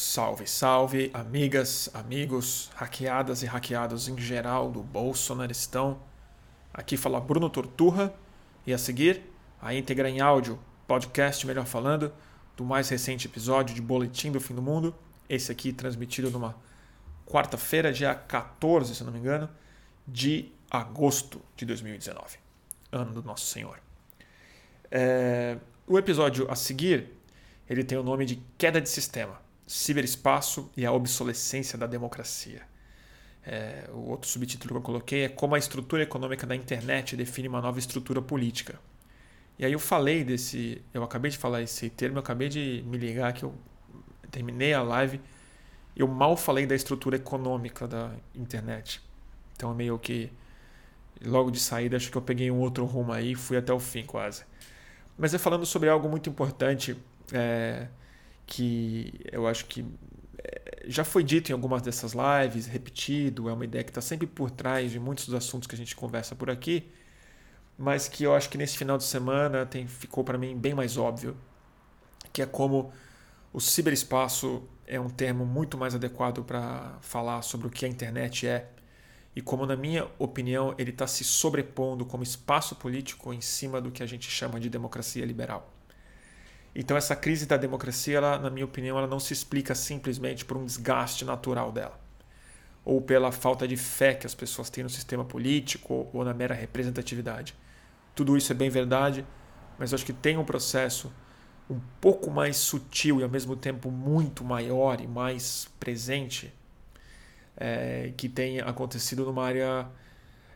Salve, salve, amigas, amigos, hackeadas e hackeados em geral do Bolsonaristão. Aqui fala Bruno Torturra e a seguir a íntegra em áudio, podcast melhor falando, do mais recente episódio de Boletim do Fim do Mundo. Esse aqui transmitido numa quarta-feira, dia 14, se não me engano, de agosto de 2019, ano do Nosso Senhor. É, o episódio a seguir ele tem o nome de Queda de Sistema ciberespaço e a obsolescência da democracia. É, o outro subtítulo que eu coloquei é Como a estrutura econômica da internet define uma nova estrutura política. E aí eu falei desse. Eu acabei de falar esse termo, eu acabei de me ligar que eu terminei a live. Eu mal falei da estrutura econômica da internet. Então, meio que. Logo de saída, acho que eu peguei um outro rumo aí fui até o fim quase. Mas é falando sobre algo muito importante. É, que eu acho que eh, já foi dito em algumas dessas lives, repetido, é uma ideia que está sempre por trás de muitos dos assuntos que a gente conversa por aqui, mas que eu acho que nesse final de semana tem, ficou para mim bem mais óbvio, que é como o ciberespaço é um termo muito mais adequado para falar sobre o que a internet é e como, na minha opinião, ele está se sobrepondo como espaço político em cima do que a gente chama de democracia liberal. Então essa crise da democracia, ela, na minha opinião, ela não se explica simplesmente por um desgaste natural dela, ou pela falta de fé que as pessoas têm no sistema político ou na mera representatividade. Tudo isso é bem verdade, mas acho que tem um processo um pouco mais sutil e ao mesmo tempo muito maior e mais presente é, que tem acontecido numa área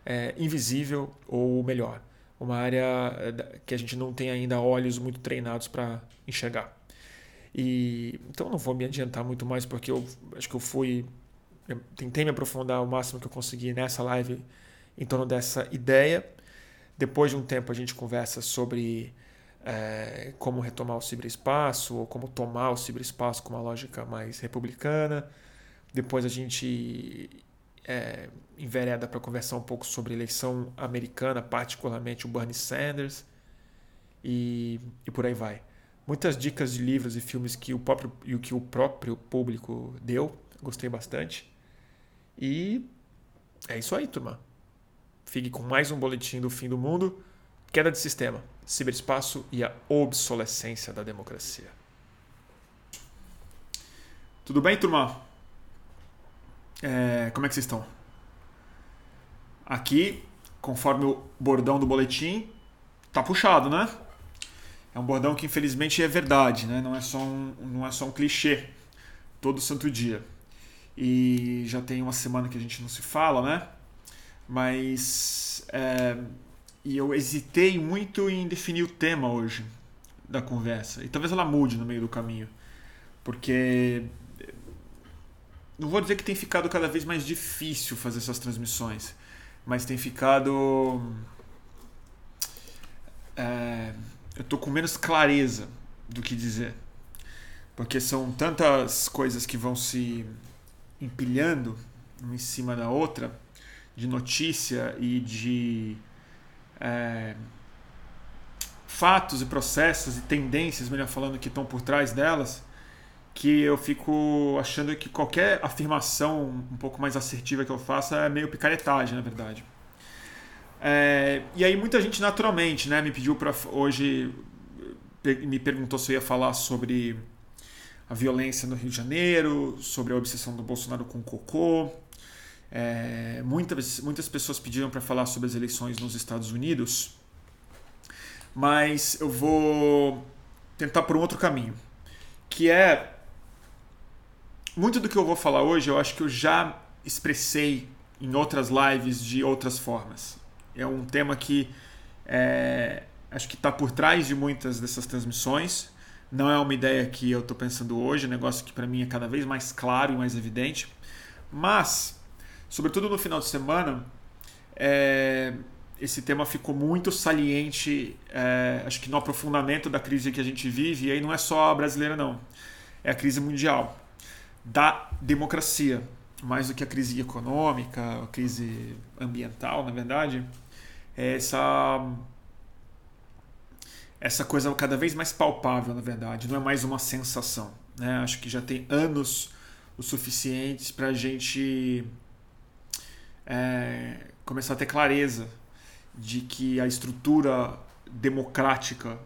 é, invisível ou melhor, uma área eh, que a gente não tem ainda olhos muito treinados para enxergar. E então não vou me adiantar muito mais porque eu acho que eu fui eu tentei me aprofundar o máximo que eu consegui nessa live em torno dessa ideia. Depois de um tempo a gente conversa sobre é, como retomar o ciberespaço ou como tomar o ciberespaço com uma lógica mais republicana. Depois a gente é, envereda para conversar um pouco sobre eleição americana, particularmente o Bernie Sanders, e, e por aí vai. Muitas dicas de livros e filmes que o próprio, e que o próprio público deu, gostei bastante. E é isso aí, turma. Fique com mais um boletim do fim do mundo. Queda de sistema, ciberespaço e a obsolescência da democracia. Tudo bem, turma? É, como é que vocês estão? Aqui, conforme o bordão do boletim, tá puxado, né? É um bordão que infelizmente é verdade, né? Não é só um, não é só um clichê todo santo dia. E já tem uma semana que a gente não se fala, né? Mas é, e eu hesitei muito em definir o tema hoje da conversa. E talvez ela mude no meio do caminho, porque não vou dizer que tem ficado cada vez mais difícil fazer essas transmissões, mas tem ficado. É, eu tô com menos clareza do que dizer. Porque são tantas coisas que vão se empilhando uma em cima da outra, de notícia e de é, fatos e processos e tendências, melhor falando, que estão por trás delas que eu fico achando que qualquer afirmação um pouco mais assertiva que eu faça é meio picaretagem, na verdade. É, e aí muita gente naturalmente né, me pediu para hoje, me perguntou se eu ia falar sobre a violência no Rio de Janeiro, sobre a obsessão do Bolsonaro com o cocô. É, muitas, muitas pessoas pediram para falar sobre as eleições nos Estados Unidos, mas eu vou tentar por um outro caminho, que é muito do que eu vou falar hoje eu acho que eu já expressei em outras lives de outras formas. É um tema que é, acho que está por trás de muitas dessas transmissões. Não é uma ideia que eu estou pensando hoje, é um negócio que para mim é cada vez mais claro e mais evidente. Mas, sobretudo no final de semana, é, esse tema ficou muito saliente, é, acho que no aprofundamento da crise que a gente vive, e aí não é só a brasileira, não, é a crise mundial da democracia, mais do que a crise econômica, a crise ambiental, na verdade, é essa essa coisa cada vez mais palpável, na verdade, não é mais uma sensação. Né? Acho que já tem anos o suficientes para a gente é, começar a ter clareza de que a estrutura democrática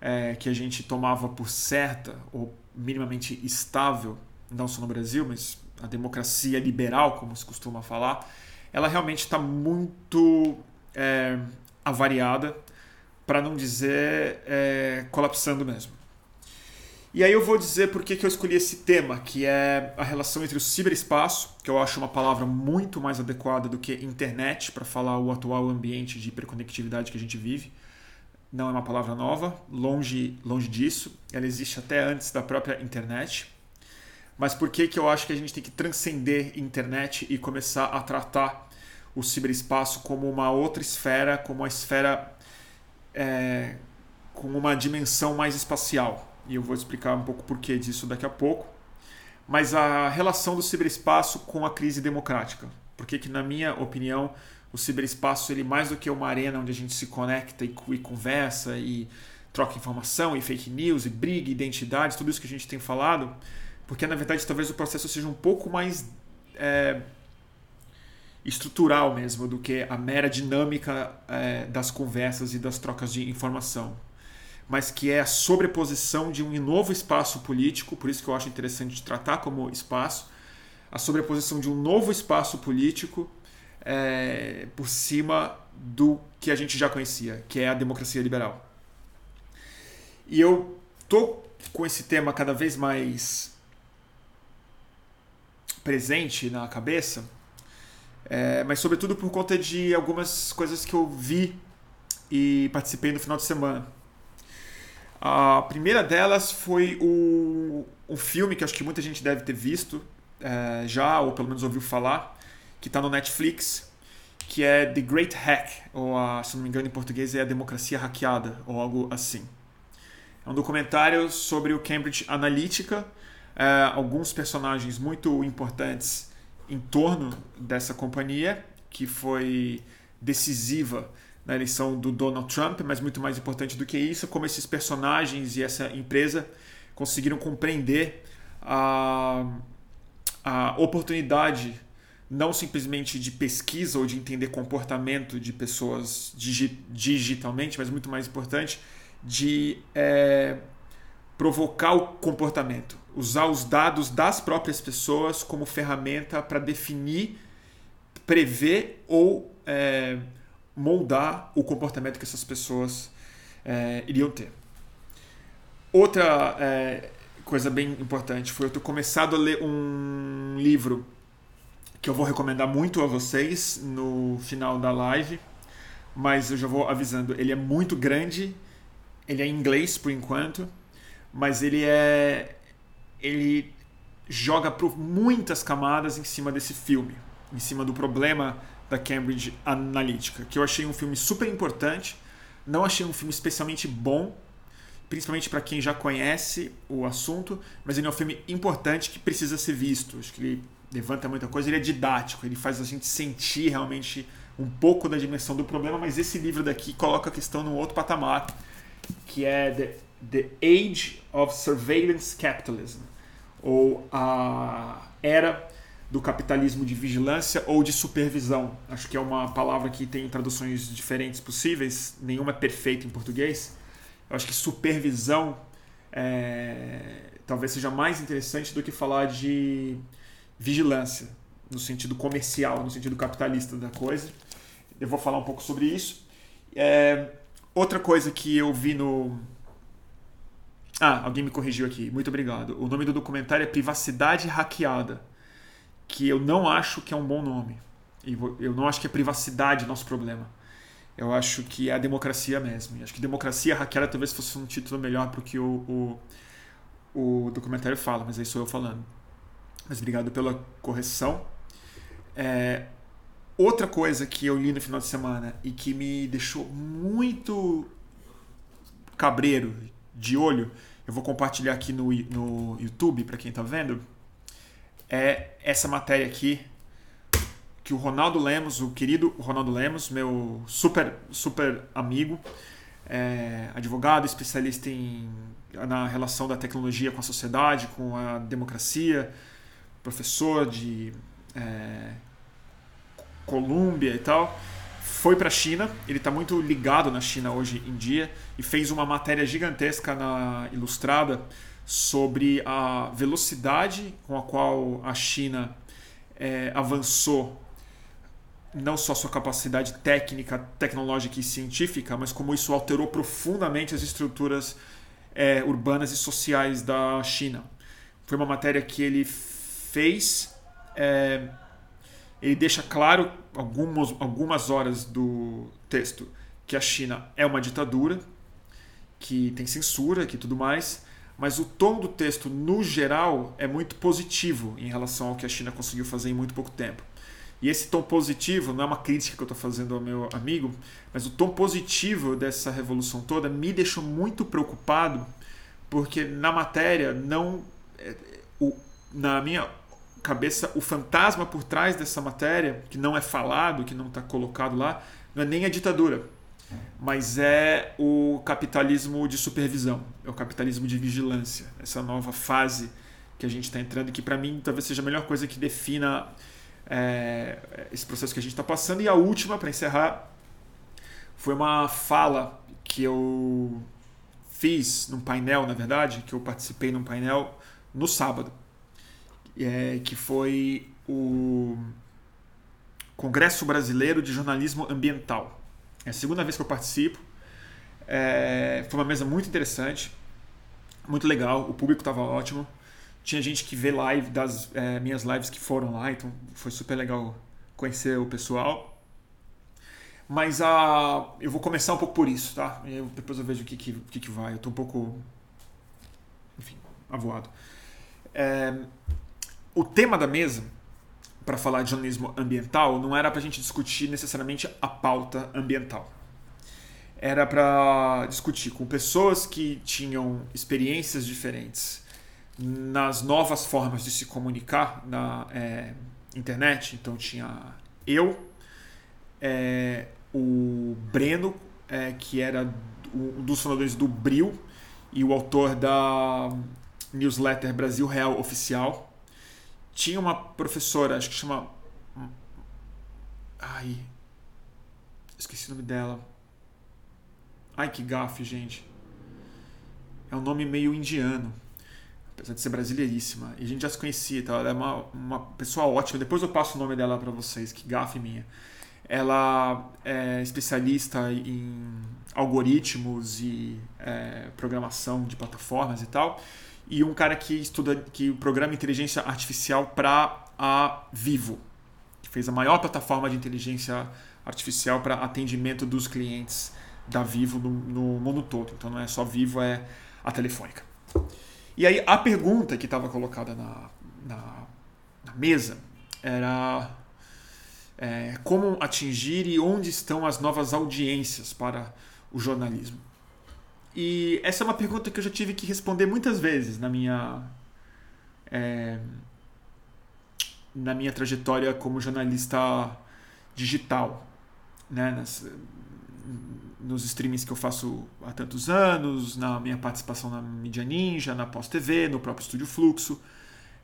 é, que a gente tomava por certa ou minimamente estável, não só no Brasil, mas a democracia liberal, como se costuma falar, ela realmente está muito é, avariada, para não dizer é, colapsando mesmo. E aí eu vou dizer por que, eu escolhi esse tema, que é a relação entre o ciberespaço, que eu acho uma palavra muito mais adequada do que internet para falar o atual ambiente de hiperconectividade que a gente vive. Não é uma palavra nova, longe, longe disso. Ela existe até antes da própria internet. Mas por que, que eu acho que a gente tem que transcender internet e começar a tratar o ciberespaço como uma outra esfera, como uma esfera é, com uma dimensão mais espacial? e eu vou explicar um pouco porquê disso daqui a pouco. Mas a relação do ciberespaço com a crise democrática. Porque que, na minha opinião, o ciberespaço ele mais do que uma arena onde a gente se conecta e, e conversa e troca informação e fake news e briga, identidades, tudo isso que a gente tem falado, porque na verdade talvez o processo seja um pouco mais é, estrutural mesmo do que a mera dinâmica é, das conversas e das trocas de informação mas que é a sobreposição de um novo espaço político, por isso que eu acho interessante tratar como espaço, a sobreposição de um novo espaço político é, por cima do que a gente já conhecia, que é a democracia liberal. E eu tô com esse tema cada vez mais presente na cabeça, é, mas sobretudo por conta de algumas coisas que eu vi e participei no final de semana. A primeira delas foi o, um filme que acho que muita gente deve ter visto é, já, ou pelo menos ouviu falar, que está no Netflix, que é The Great Hack, ou a, se não me engano em português é A Democracia Hackeada, ou algo assim. É um documentário sobre o Cambridge Analytica, é, alguns personagens muito importantes em torno dessa companhia, que foi decisiva na eleição do Donald Trump, mas muito mais importante do que isso, como esses personagens e essa empresa conseguiram compreender a, a oportunidade não simplesmente de pesquisa ou de entender comportamento de pessoas digi digitalmente, mas muito mais importante, de é, provocar o comportamento, usar os dados das próprias pessoas como ferramenta para definir, prever ou é, moldar o comportamento que essas pessoas é, iriam ter. Outra é, coisa bem importante foi eu ter começado a ler um livro que eu vou recomendar muito a vocês no final da live, mas eu já vou avisando, ele é muito grande, ele é em inglês por enquanto, mas ele é ele joga por muitas camadas em cima desse filme, em cima do problema da Cambridge Analytica, que eu achei um filme super importante. Não achei um filme especialmente bom, principalmente para quem já conhece o assunto, mas ele é um filme importante que precisa ser visto. Acho que ele levanta muita coisa, ele é didático, ele faz a gente sentir realmente um pouco da dimensão do problema, mas esse livro daqui coloca a questão num outro patamar, que é The, The Age of Surveillance Capitalism, ou a era do capitalismo de vigilância ou de supervisão. Acho que é uma palavra que tem traduções diferentes possíveis, nenhuma é perfeita em português. Eu acho que supervisão é, talvez seja mais interessante do que falar de vigilância, no sentido comercial, no sentido capitalista da coisa. Eu vou falar um pouco sobre isso. É, outra coisa que eu vi no. Ah, alguém me corrigiu aqui. Muito obrigado. O nome do documentário é Privacidade Hackeada que eu não acho que é um bom nome. Eu não acho que é privacidade nosso problema. Eu acho que é a democracia mesmo. E acho que democracia hackeada talvez fosse um título melhor para o que o, o, o, documentário fala, mas aí sou eu falando. Mas obrigado pela correção. É, outra coisa que eu li no final de semana e que me deixou muito cabreiro, de olho, eu vou compartilhar aqui no, no YouTube para quem está vendo é essa matéria aqui que o Ronaldo Lemos, o querido Ronaldo Lemos, meu super super amigo, é, advogado, especialista em na relação da tecnologia com a sociedade, com a democracia, professor de é, Colômbia e tal, foi para a China. Ele está muito ligado na China hoje em dia e fez uma matéria gigantesca na Ilustrada sobre a velocidade com a qual a China é, avançou não só sua capacidade técnica, tecnológica e científica, mas como isso alterou profundamente as estruturas é, urbanas e sociais da China. Foi uma matéria que ele fez, é, ele deixa claro algumas, algumas horas do texto que a China é uma ditadura, que tem censura, que tudo mais, mas o tom do texto no geral é muito positivo em relação ao que a China conseguiu fazer em muito pouco tempo. E esse tom positivo não é uma crítica que eu estou fazendo ao meu amigo, mas o tom positivo dessa revolução toda me deixou muito preocupado, porque na matéria não. É, na minha cabeça, o fantasma por trás dessa matéria, que não é falado, que não está colocado lá, não é nem a ditadura, mas é o capitalismo de supervisão, é o capitalismo de vigilância, essa nova fase que a gente está entrando, que para mim talvez seja a melhor coisa que defina é, esse processo que a gente está passando. E a última, para encerrar, foi uma fala que eu fiz num painel, na verdade, que eu participei num painel no sábado, é, que foi o Congresso Brasileiro de Jornalismo Ambiental. É a segunda vez que eu participo. É, foi uma mesa muito interessante, muito legal, o público estava ótimo. Tinha gente que vê live das é, minhas lives que foram lá, então foi super legal conhecer o pessoal. Mas a, eu vou começar um pouco por isso, tá? Eu, depois eu vejo o que, que, que, que vai. Eu tô um pouco. Enfim, avoado. É, o tema da mesa, para falar de jornalismo ambiental, não era para a gente discutir necessariamente a pauta ambiental. Era para discutir com pessoas que tinham experiências diferentes nas novas formas de se comunicar na é, internet. Então tinha eu, é, o Breno, é, que era um dos fundadores do Bril e o autor da newsletter Brasil Real Oficial. Tinha uma professora, acho que chama. Ai. Esqueci o nome dela. Ai, que gafe, gente. É um nome meio indiano apesar de ser brasileiríssima. E a gente já se conhecia, então ela é uma, uma pessoa ótima. Depois eu passo o nome dela para vocês, que gafe minha. Ela é especialista em algoritmos e é, programação de plataformas e tal. E um cara que estuda, que programa inteligência artificial para a Vivo, que fez a maior plataforma de inteligência artificial para atendimento dos clientes da Vivo no, no mundo todo. Então não é só Vivo, é a Telefônica. E aí a pergunta que estava colocada na, na, na, mesa era é, como atingir e onde estão as novas audiências para o jornalismo. E essa é uma pergunta que eu já tive que responder muitas vezes na minha é, na minha trajetória como jornalista digital, né? Nas, nos streamings que eu faço há tantos anos, na minha participação na Mídia Ninja, na Pós TV, no próprio Estúdio Fluxo,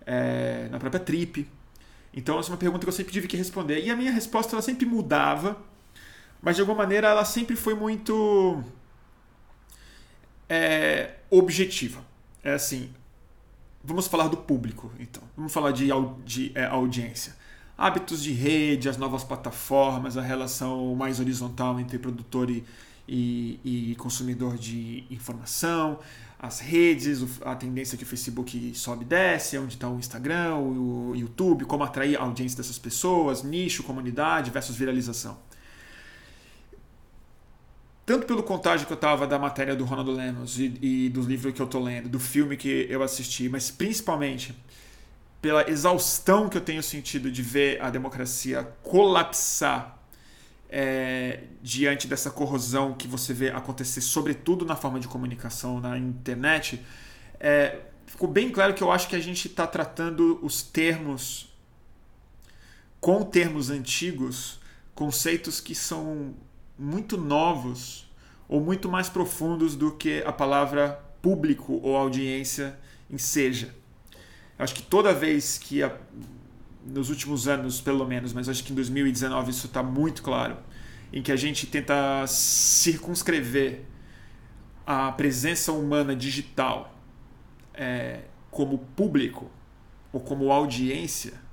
é, na própria Trip. Então, essa é uma pergunta que eu sempre tive que responder. E a minha resposta ela sempre mudava, mas de alguma maneira ela sempre foi muito é, objetiva. É assim, vamos falar do público, então. Vamos falar de, de é, audiência hábitos de rede, as novas plataformas, a relação mais horizontal entre produtor e, e, e consumidor de informação, as redes, a tendência que o Facebook sobe e desce, onde está o Instagram, o YouTube, como atrair a audiência dessas pessoas, nicho, comunidade versus viralização. Tanto pelo contágio que eu estava da matéria do Ronaldo Lemos e, e do livro que eu estou lendo, do filme que eu assisti, mas principalmente pela exaustão que eu tenho sentido de ver a democracia colapsar é, diante dessa corrosão que você vê acontecer, sobretudo na forma de comunicação na internet, é, ficou bem claro que eu acho que a gente está tratando os termos com termos antigos, conceitos que são muito novos ou muito mais profundos do que a palavra público ou audiência enseja. Acho que toda vez que, a, nos últimos anos pelo menos, mas acho que em 2019 isso está muito claro, em que a gente tenta circunscrever a presença humana digital é, como público ou como audiência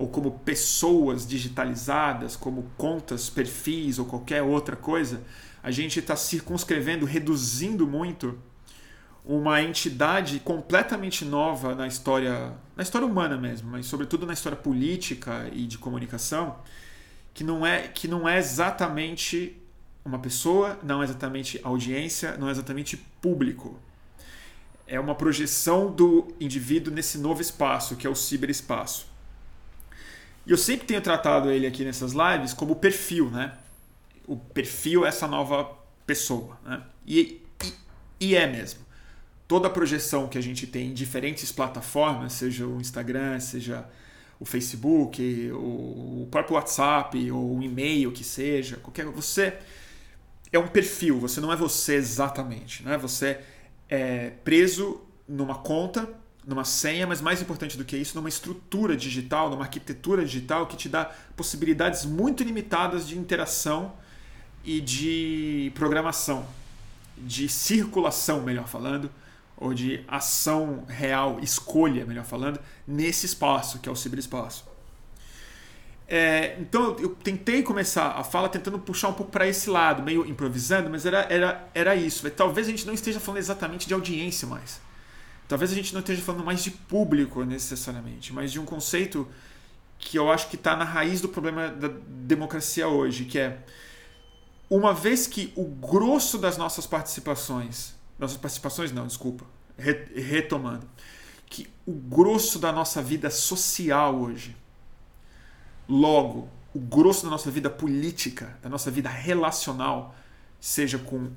ou como pessoas digitalizadas, como contas, perfis ou qualquer outra coisa, a gente está circunscrevendo, reduzindo muito uma entidade completamente nova na história, na história humana mesmo, mas sobretudo na história política e de comunicação, que não é que não é exatamente uma pessoa, não é exatamente audiência, não é exatamente público. É uma projeção do indivíduo nesse novo espaço, que é o ciberespaço. E eu sempre tenho tratado ele aqui nessas lives como perfil, né? O perfil é essa nova pessoa, né? E, e, e é mesmo. Toda a projeção que a gente tem em diferentes plataformas, seja o Instagram, seja o Facebook, o próprio WhatsApp, ou o e-mail que seja, qualquer você é um perfil, você não é você exatamente, né? Você é preso numa conta numa senha, mas mais importante do que isso, numa estrutura digital, numa arquitetura digital que te dá possibilidades muito limitadas de interação e de programação, de circulação, melhor falando, ou de ação real, escolha, melhor falando, nesse espaço que é o ciberespaço. É, então eu tentei começar a fala tentando puxar um pouco para esse lado, meio improvisando, mas era, era, era isso. Talvez a gente não esteja falando exatamente de audiência mais Talvez a gente não esteja falando mais de público necessariamente, mas de um conceito que eu acho que está na raiz do problema da democracia hoje, que é uma vez que o grosso das nossas participações, nossas participações não, desculpa, retomando, que o grosso da nossa vida social hoje, logo, o grosso da nossa vida política, da nossa vida relacional, seja com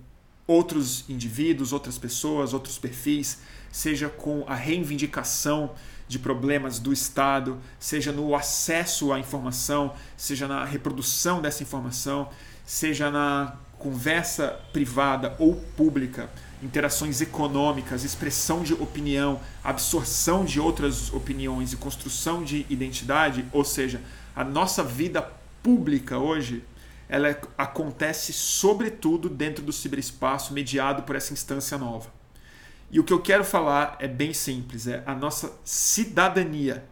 outros indivíduos, outras pessoas, outros perfis, seja com a reivindicação de problemas do Estado, seja no acesso à informação, seja na reprodução dessa informação, seja na conversa privada ou pública, interações econômicas, expressão de opinião, absorção de outras opiniões e construção de identidade, ou seja, a nossa vida pública hoje, ela acontece sobretudo dentro do ciberespaço mediado por essa instância nova. E o que eu quero falar é bem simples, é a nossa cidadania.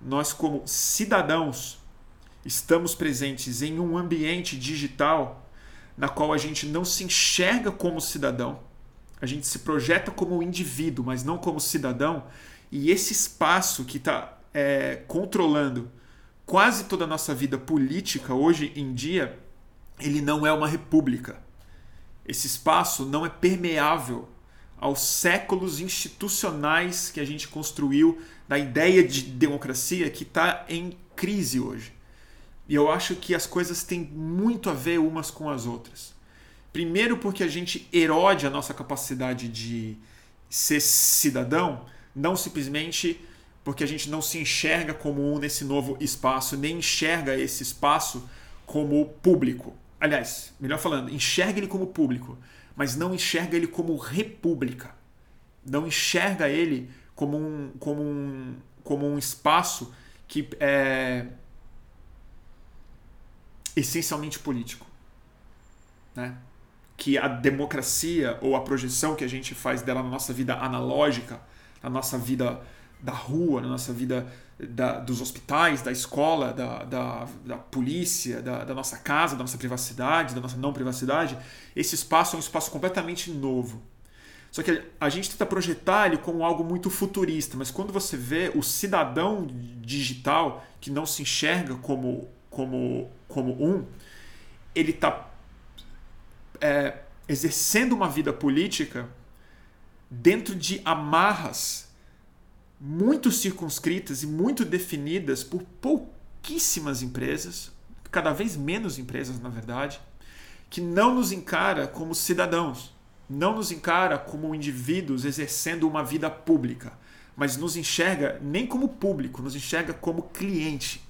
Nós como cidadãos estamos presentes em um ambiente digital na qual a gente não se enxerga como cidadão, a gente se projeta como indivíduo, mas não como cidadão, e esse espaço que está é, controlando quase toda a nossa vida política hoje em dia, ele não é uma república. Esse espaço não é permeável aos séculos institucionais que a gente construiu da ideia de democracia que está em crise hoje. E eu acho que as coisas têm muito a ver umas com as outras. Primeiro, porque a gente erode a nossa capacidade de ser cidadão, não simplesmente porque a gente não se enxerga como um nesse novo espaço, nem enxerga esse espaço como público. Aliás, melhor falando, enxerga ele como público mas não enxerga ele como república. Não enxerga ele como um, como um, como um espaço que é essencialmente político. Né? Que a democracia ou a projeção que a gente faz dela na nossa vida analógica, na nossa vida da rua, na nossa vida da, dos hospitais, da escola, da, da, da polícia, da, da, nossa casa, da nossa privacidade, da nossa não privacidade, esse espaço é um espaço completamente novo. Só que a gente tenta projetar ele como algo muito futurista, mas quando você vê o cidadão digital que não se enxerga como, como, como um, ele está é, exercendo uma vida política dentro de amarras muito circunscritas e muito definidas por pouquíssimas empresas, cada vez menos empresas, na verdade, que não nos encara como cidadãos, não nos encara como indivíduos exercendo uma vida pública, mas nos enxerga nem como público, nos enxerga como cliente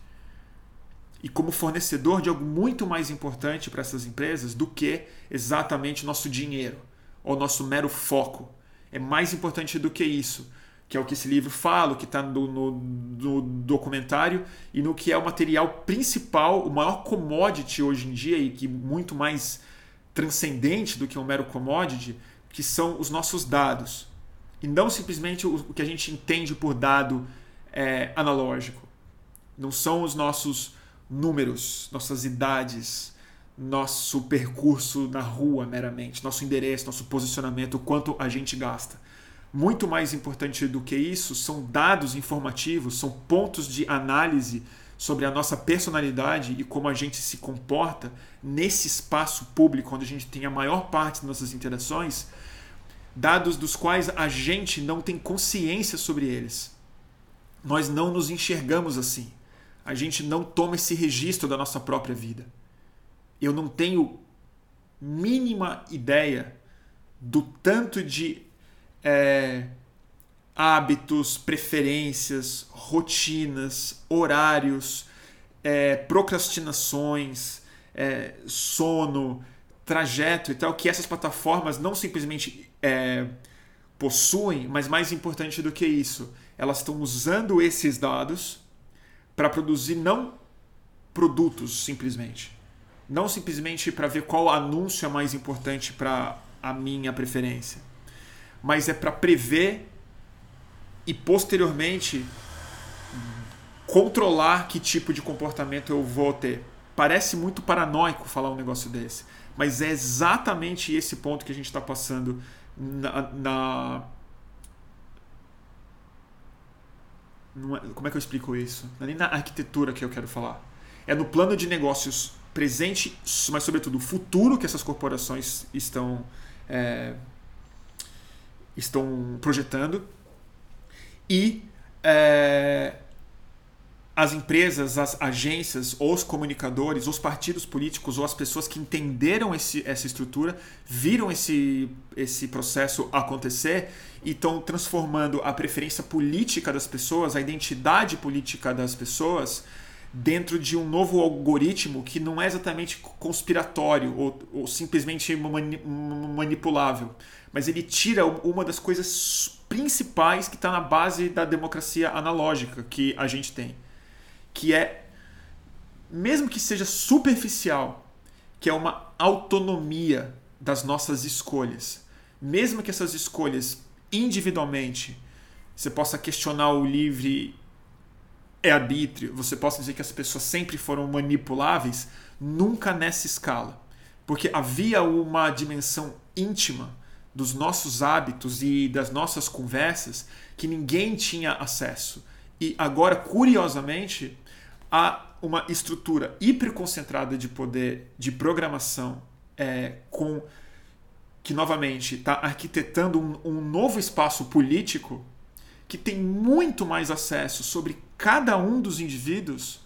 e como fornecedor de algo muito mais importante para essas empresas do que exatamente nosso dinheiro ou nosso mero foco. É mais importante do que isso, que é o que esse livro fala, o que está no, no, no, documentário e no que é o material principal, o maior commodity hoje em dia e que muito mais transcendente do que um mero commodity, que são os nossos dados. E não simplesmente o, o que a gente entende por dado é, analógico. Não são os nossos números, nossas idades, nosso percurso na rua meramente, nosso endereço, nosso posicionamento, o quanto a gente gasta. Muito mais importante do que isso são dados informativos, são pontos de análise sobre a nossa personalidade e como a gente se comporta nesse espaço público onde a gente tem a maior parte das nossas interações, dados dos quais a gente não tem consciência sobre eles. Nós não nos enxergamos assim. A gente não toma esse registro da nossa própria vida eu não tenho mínima ideia do tanto de é, hábitos, preferências, rotinas, horários, é, procrastinações, é, sono, trajeto e tal, que essas plataformas não simplesmente é, possuem, mas mais importante do que isso, elas estão usando esses dados para produzir não produtos simplesmente, não simplesmente para ver qual anúncio é mais importante para a minha preferência, mas é para prever e posteriormente controlar que tipo de comportamento eu vou ter. Parece muito paranoico falar um negócio desse, mas é exatamente esse ponto que a gente está passando na, na é, como é que eu explico isso? Não é nem na arquitetura que eu quero falar. É no plano de negócios presente, mas sobretudo futuro que essas corporações estão, é, estão projetando. E é, as empresas, as agências, os comunicadores, os partidos políticos ou as pessoas que entenderam esse, essa estrutura, viram esse, esse processo acontecer e estão transformando a preferência política das pessoas, a identidade política das pessoas, dentro de um novo algoritmo que não é exatamente conspiratório ou, ou simplesmente mani manipulável, mas ele tira uma das coisas principais que está na base da democracia analógica que a gente tem, que é, mesmo que seja superficial, que é uma autonomia das nossas escolhas, mesmo que essas escolhas individualmente você possa questionar o livre é arbítrio, você possa dizer que as pessoas sempre foram manipuláveis, nunca nessa escala. Porque havia uma dimensão íntima dos nossos hábitos e das nossas conversas que ninguém tinha acesso. E agora, curiosamente, há uma estrutura hiperconcentrada de poder de programação é, com que novamente está arquitetando um, um novo espaço político que tem muito mais acesso sobre cada um dos indivíduos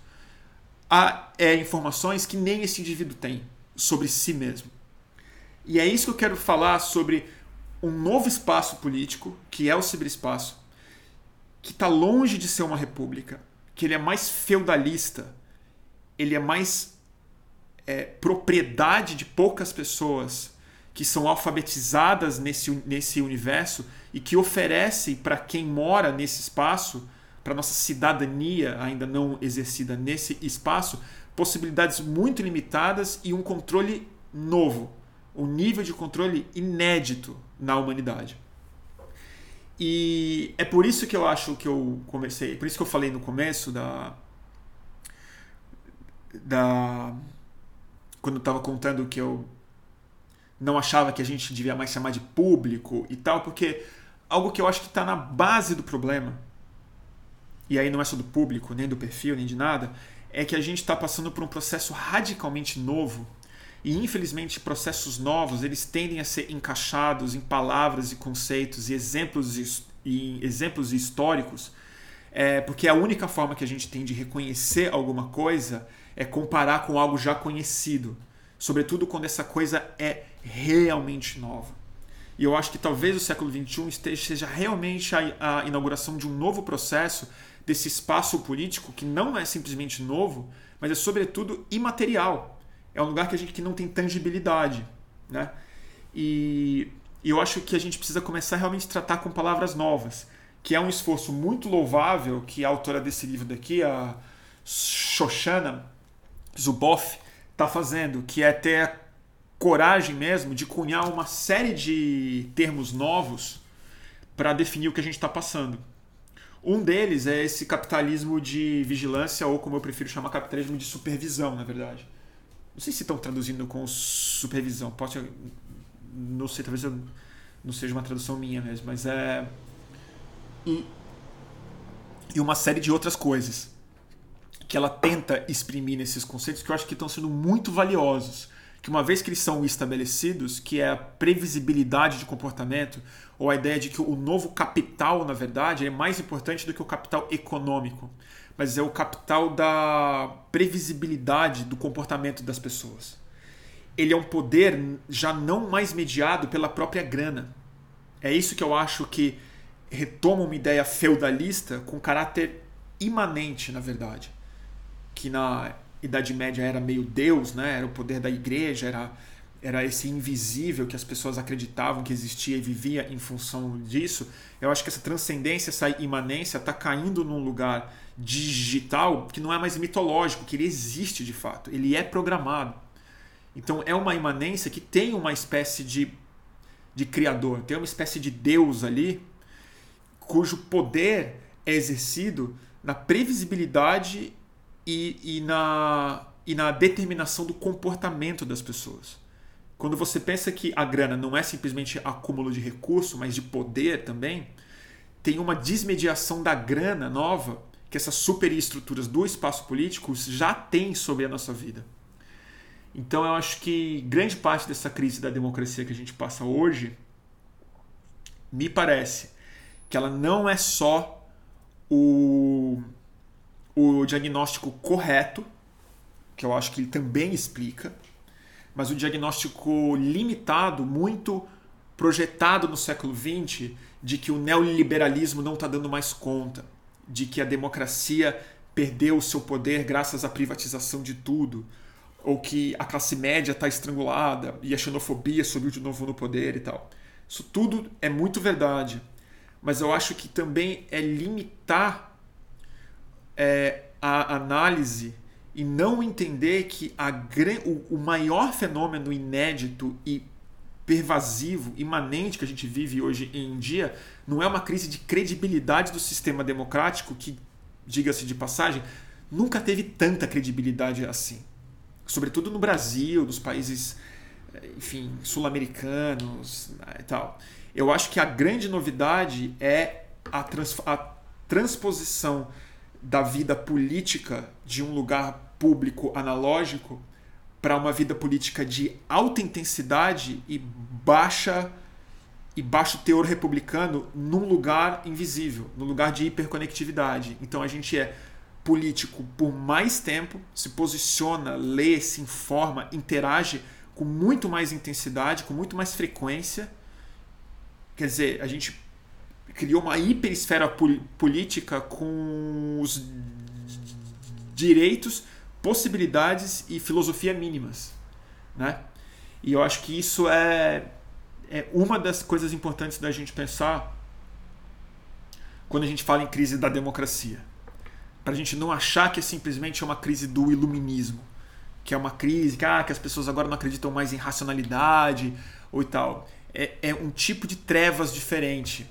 a é, informações que nem esse indivíduo tem sobre si mesmo. E é isso que eu quero falar sobre um novo espaço político, que é o ciberespaço, que está longe de ser uma república, que ele é mais feudalista, ele é mais é, propriedade de poucas pessoas que são alfabetizadas nesse, nesse universo e que oferece para quem mora nesse espaço, para nossa cidadania ainda não exercida nesse espaço, possibilidades muito limitadas e um controle novo, um nível de controle inédito na humanidade. E é por isso que eu acho que eu comecei, por isso que eu falei no começo da da quando eu estava contando que eu não achava que a gente devia mais chamar de público e tal, porque algo que eu acho que está na base do problema, e aí não é só do público, nem do perfil, nem de nada, é que a gente está passando por um processo radicalmente novo e infelizmente processos novos eles tendem a ser encaixados em palavras e conceitos e exemplos e exemplos históricos é, porque a única forma que a gente tem de reconhecer alguma coisa é comparar com algo já conhecido sobretudo quando essa coisa é realmente nova. E eu acho que talvez o século XXI esteja, seja realmente a, a inauguração de um novo processo desse espaço político que não é simplesmente novo, mas é sobretudo imaterial. É um lugar que a gente que não tem tangibilidade, né? E E eu acho que a gente precisa começar a realmente tratar com palavras novas, que é um esforço muito louvável que a autora desse livro daqui, a Shoshana Zuboff, está fazendo, que é ter a coragem mesmo de cunhar uma série de termos novos para definir o que a gente está passando. Um deles é esse capitalismo de vigilância, ou como eu prefiro chamar, capitalismo de supervisão, na verdade. Não sei se estão traduzindo com supervisão. Pode, não sei, talvez eu, não seja uma tradução minha mesmo, mas é. E, e uma série de outras coisas que ela tenta exprimir nesses conceitos que eu acho que estão sendo muito valiosos. Que uma vez que eles são estabelecidos, que é a previsibilidade de comportamento, ou a ideia de que o novo capital, na verdade, é mais importante do que o capital econômico, mas é o capital da previsibilidade do comportamento das pessoas. Ele é um poder já não mais mediado pela própria grana. É isso que eu acho que retoma uma ideia feudalista com caráter imanente, na verdade que na Idade Média era meio Deus, né? era o poder da igreja, era, era esse invisível que as pessoas acreditavam que existia e vivia em função disso. Eu acho que essa transcendência, essa imanência está caindo num lugar digital que não é mais mitológico, que ele existe de fato, ele é programado. Então é uma imanência que tem uma espécie de, de criador, tem uma espécie de Deus ali, cujo poder é exercido na previsibilidade e, e, na, e na determinação do comportamento das pessoas. Quando você pensa que a grana não é simplesmente acúmulo de recurso, mas de poder também, tem uma desmediação da grana nova que essas superestruturas do espaço político já têm sobre a nossa vida. Então eu acho que grande parte dessa crise da democracia que a gente passa hoje, me parece que ela não é só o o diagnóstico correto, que eu acho que ele também explica, mas o diagnóstico limitado, muito projetado no século XX, de que o neoliberalismo não está dando mais conta, de que a democracia perdeu o seu poder graças à privatização de tudo, ou que a classe média está estrangulada e a xenofobia subiu de novo no poder e tal. Isso tudo é muito verdade, mas eu acho que também é limitar é, a análise e não entender que a, o, o maior fenômeno inédito e pervasivo, imanente que a gente vive hoje em dia, não é uma crise de credibilidade do sistema democrático, que, diga-se de passagem, nunca teve tanta credibilidade assim. Sobretudo no Brasil, nos países, enfim, sul-americanos né, e tal. Eu acho que a grande novidade é a, trans, a transposição da vida política de um lugar público analógico para uma vida política de alta intensidade e baixa e baixo teor republicano num lugar invisível, no lugar de hiperconectividade. Então a gente é político por mais tempo, se posiciona, lê, se informa, interage com muito mais intensidade, com muito mais frequência. Quer dizer, a gente criou uma hiperesfera política com os direitos, possibilidades e filosofia mínimas, né? E eu acho que isso é, é uma das coisas importantes da gente pensar quando a gente fala em crise da democracia. Para a gente não achar que é simplesmente uma crise do iluminismo, que é uma crise que, ah, que as pessoas agora não acreditam mais em racionalidade ou tal. É, é um tipo de trevas diferente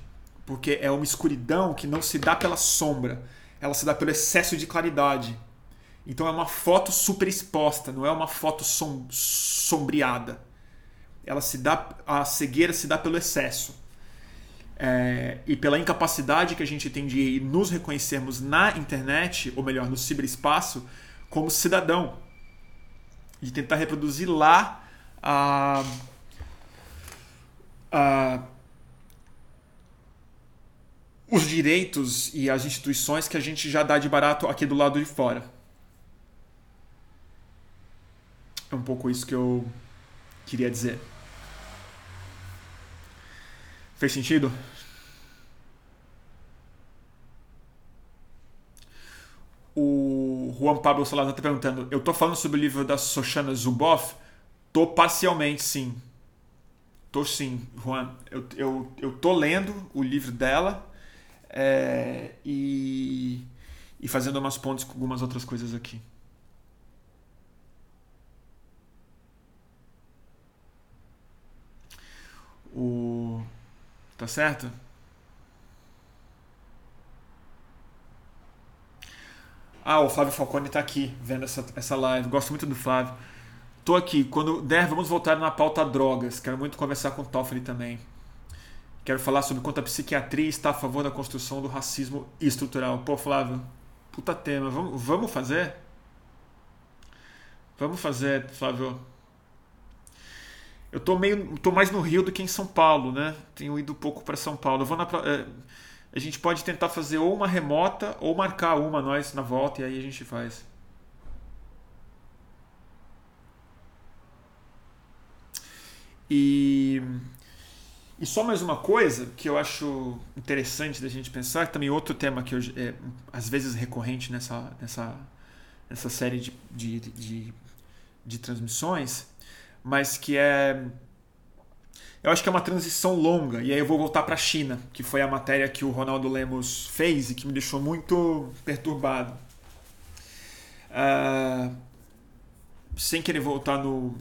porque é uma escuridão que não se dá pela sombra, ela se dá pelo excesso de claridade. Então é uma foto super exposta, não é uma foto som sombreada. Ela se dá, a cegueira se dá pelo excesso. É, e pela incapacidade que a gente tem de nos reconhecermos na internet, ou melhor, no ciberespaço, como cidadão. De tentar reproduzir lá a, a os direitos e as instituições que a gente já dá de barato aqui do lado de fora. É um pouco isso que eu queria dizer. Fez sentido? O Juan Pablo Salazar está perguntando: eu estou falando sobre o livro da Soshana Zuboff? Tô parcialmente, sim. tô sim, Juan. Eu, eu, eu tô lendo o livro dela é, e, e fazendo umas pontes com algumas outras coisas aqui. O... Tá certo? Ah, o Flávio Falcone está aqui vendo essa, essa live. Gosto muito do Flávio. Tô aqui. Quando der, vamos voltar na pauta drogas. Quero muito conversar com o Toffoli também. Quero falar sobre quanto a psiquiatria está a favor da construção do racismo estrutural. Pô, Flávio, puta tema. Vamos, vamos fazer? Vamos fazer, Flávio. Eu tô meio, tô mais no Rio do que em São Paulo, né? Tenho ido pouco para São Paulo. Eu vou na, é, a gente pode tentar fazer ou uma remota ou marcar uma nós na volta e aí a gente faz. E, e só mais uma coisa que eu acho interessante da gente pensar, também outro tema que eu, é às vezes recorrente nessa, nessa, nessa série de, de, de, de transmissões, mas que é eu acho que é uma transição longa, e aí eu vou voltar para a China, que foi a matéria que o Ronaldo Lemos fez e que me deixou muito perturbado. Uh, sem querer voltar no,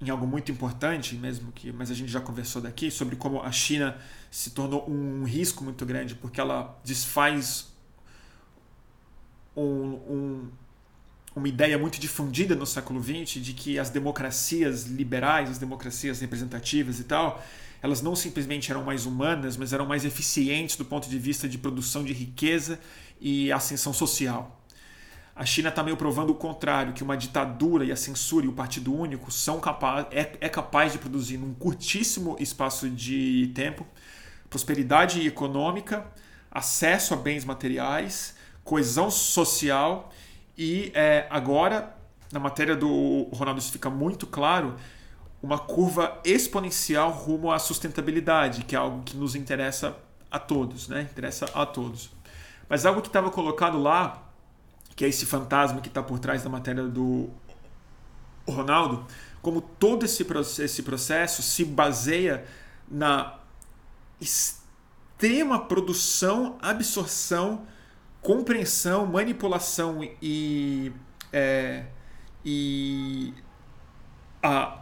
em algo muito importante, mesmo que, mas a gente já conversou daqui sobre como a China se tornou um risco muito grande porque ela desfaz um, um uma ideia muito difundida no século XX de que as democracias liberais, as democracias representativas e tal, elas não simplesmente eram mais humanas, mas eram mais eficientes do ponto de vista de produção de riqueza e ascensão social. A China está meio provando o contrário, que uma ditadura e a censura e o partido único são capaz, é, é capaz de produzir num curtíssimo espaço de tempo prosperidade econômica, acesso a bens materiais, coesão social e é, agora, na matéria do Ronaldo, isso fica muito claro, uma curva exponencial rumo à sustentabilidade, que é algo que nos interessa a todos, né? Interessa a todos. Mas algo que estava colocado lá, que é esse fantasma que está por trás da matéria do Ronaldo, como todo esse, esse processo se baseia na extrema produção, absorção compreensão, manipulação e, é, e a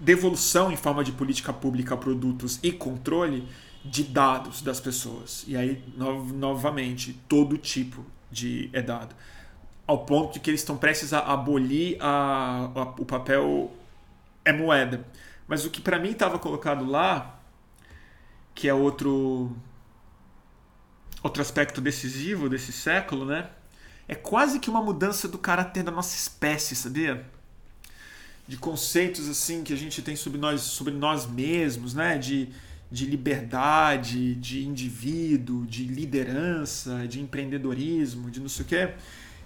devolução em forma de política pública produtos e controle de dados das pessoas. E aí, no, novamente, todo tipo de é dado. Ao ponto de que eles estão prestes a abolir a, a, o papel é moeda. Mas o que para mim estava colocado lá, que é outro outro aspecto decisivo desse século, né? É quase que uma mudança do caráter da nossa espécie, sabia? De conceitos assim que a gente tem sobre nós, sobre nós mesmos, né? De, de liberdade, de indivíduo, de liderança, de empreendedorismo, de não sei o quê.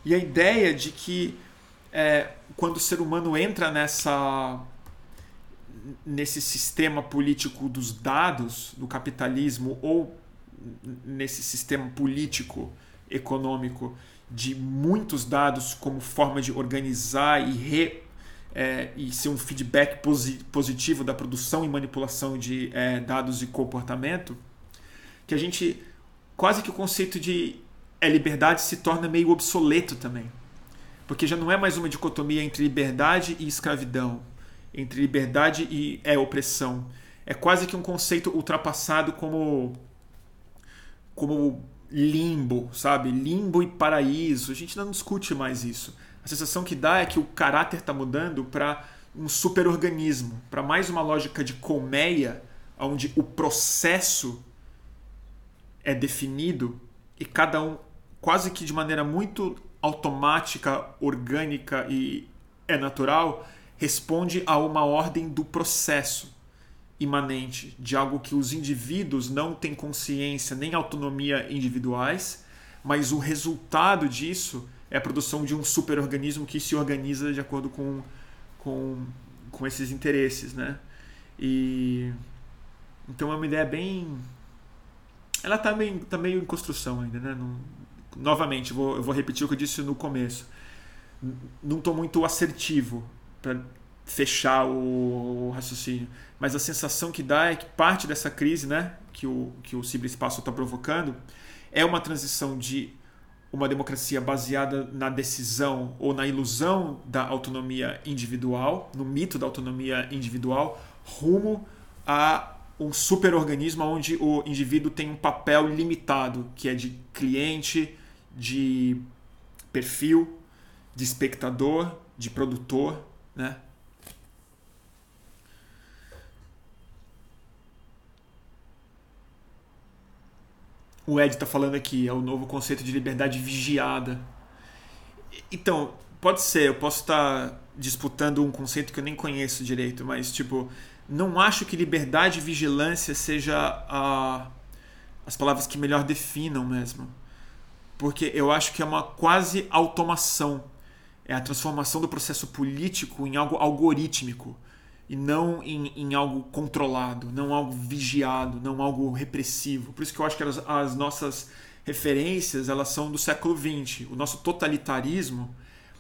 E a ideia de que é, quando o ser humano entra nessa nesse sistema político dos dados, do capitalismo ou nesse sistema político, econômico, de muitos dados como forma de organizar e, re, é, e ser um feedback positivo da produção e manipulação de é, dados e comportamento, que a gente quase que o conceito de é, liberdade se torna meio obsoleto também. Porque já não é mais uma dicotomia entre liberdade e escravidão, entre liberdade e é opressão. É quase que um conceito ultrapassado como como limbo, sabe? Limbo e paraíso. A gente não discute mais isso. A sensação que dá é que o caráter está mudando para um superorganismo, para mais uma lógica de colmeia, onde o processo é definido e cada um, quase que de maneira muito automática, orgânica e é natural, responde a uma ordem do processo imanente de algo que os indivíduos não têm consciência nem autonomia individuais, mas o resultado disso é a produção de um superorganismo que se organiza de acordo com, com, com esses interesses, né? E então é uma ideia bem ela está meio, tá meio em construção ainda, né? Não, novamente, vou, eu vou repetir o que eu disse no começo. Não estou muito assertivo para fechar o, o, raciocínio. Mas a sensação que dá é que parte dessa crise né, que o, que o ciberespaço está provocando é uma transição de uma democracia baseada na decisão ou na ilusão da autonomia individual, no mito da autonomia individual, rumo a um superorganismo onde o indivíduo tem um papel limitado, que é de cliente, de perfil, de espectador, de produtor, né? O Ed está falando aqui, é o novo conceito de liberdade vigiada. Então, pode ser, eu posso estar tá disputando um conceito que eu nem conheço direito, mas tipo, não acho que liberdade e vigilância seja a, as palavras que melhor definam mesmo. Porque eu acho que é uma quase automação. É a transformação do processo político em algo algorítmico e não em, em algo controlado, não algo vigiado, não algo repressivo. Por isso que eu acho que as, as nossas referências elas são do século XX. O nosso totalitarismo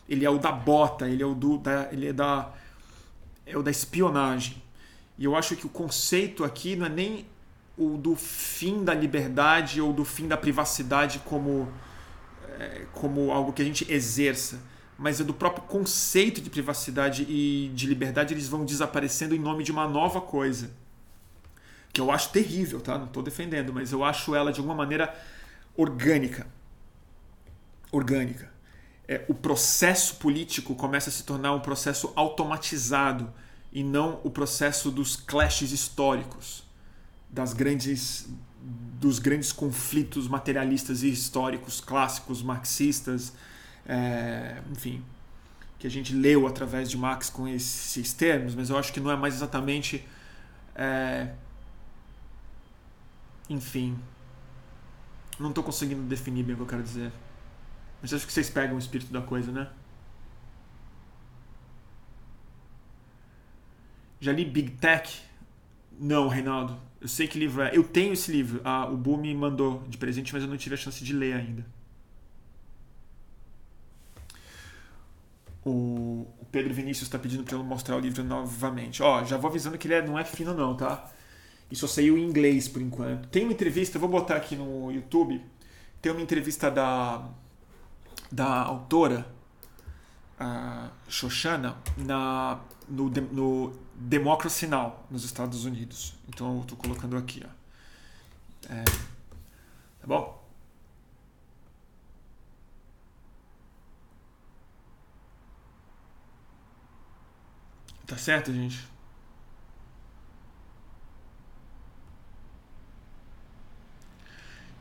ele é o da bota, ele é o do, da, ele é da, é o da espionagem. E eu acho que o conceito aqui não é nem o do fim da liberdade ou do fim da privacidade como, é, como algo que a gente exerça, mas é do próprio conceito de privacidade e de liberdade, eles vão desaparecendo em nome de uma nova coisa. Que eu acho terrível, tá? Não estou defendendo, mas eu acho ela de alguma maneira orgânica. Orgânica. É, o processo político começa a se tornar um processo automatizado e não o processo dos clashes históricos, das grandes dos grandes conflitos materialistas e históricos clássicos marxistas, é, enfim, que a gente leu através de Marx com esses termos, mas eu acho que não é mais exatamente, é, enfim, não estou conseguindo definir bem o que eu quero dizer, mas acho que vocês pegam o espírito da coisa, né? Já li Big Tech? Não, Reinaldo. Eu sei que livro é. Eu tenho esse livro. Ah, o Bu me mandou de presente, mas eu não tive a chance de ler ainda. O, o Pedro Vinícius está pedindo para eu mostrar o livro novamente. Ó, já vou avisando que ele é, não é fino não, tá? E só saiu em inglês por enquanto. Tem uma entrevista, vou botar aqui no YouTube. Tem uma entrevista da da autora a Shoshana na no, no Democracy Now! nos Estados Unidos. Então eu estou colocando aqui. Ó. É, tá bom? Tá certo, gente?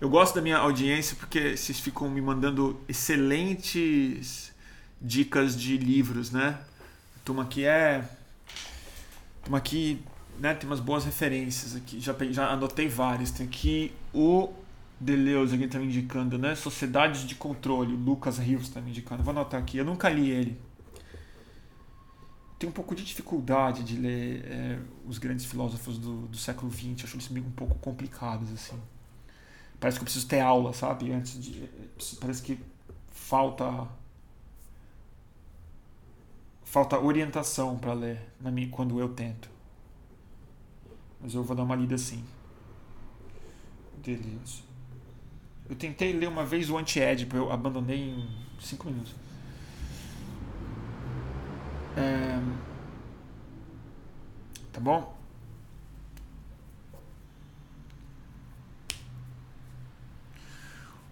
Eu gosto da minha audiência porque vocês ficam me mandando excelentes dicas de livros, né? A turma aqui é Turma aqui, né, tem umas boas referências aqui. Já, já anotei várias. Tem aqui o Deleuze, aqui está me indicando, né? Sociedades de Controle, Lucas Rios está me indicando. Vou anotar aqui. Eu nunca li ele. Tenho um pouco de dificuldade de ler é, os grandes filósofos do, do século XX. Acho eles um pouco complicados, assim. Parece que eu preciso ter aula, sabe? Antes de. Parece que falta falta orientação para ler na minha, quando eu tento. Mas eu vou dar uma lida assim. Deleuze. Eu tentei ler uma vez o Anti-Édipo, eu abandonei em 5 minutos. É... Tá bom?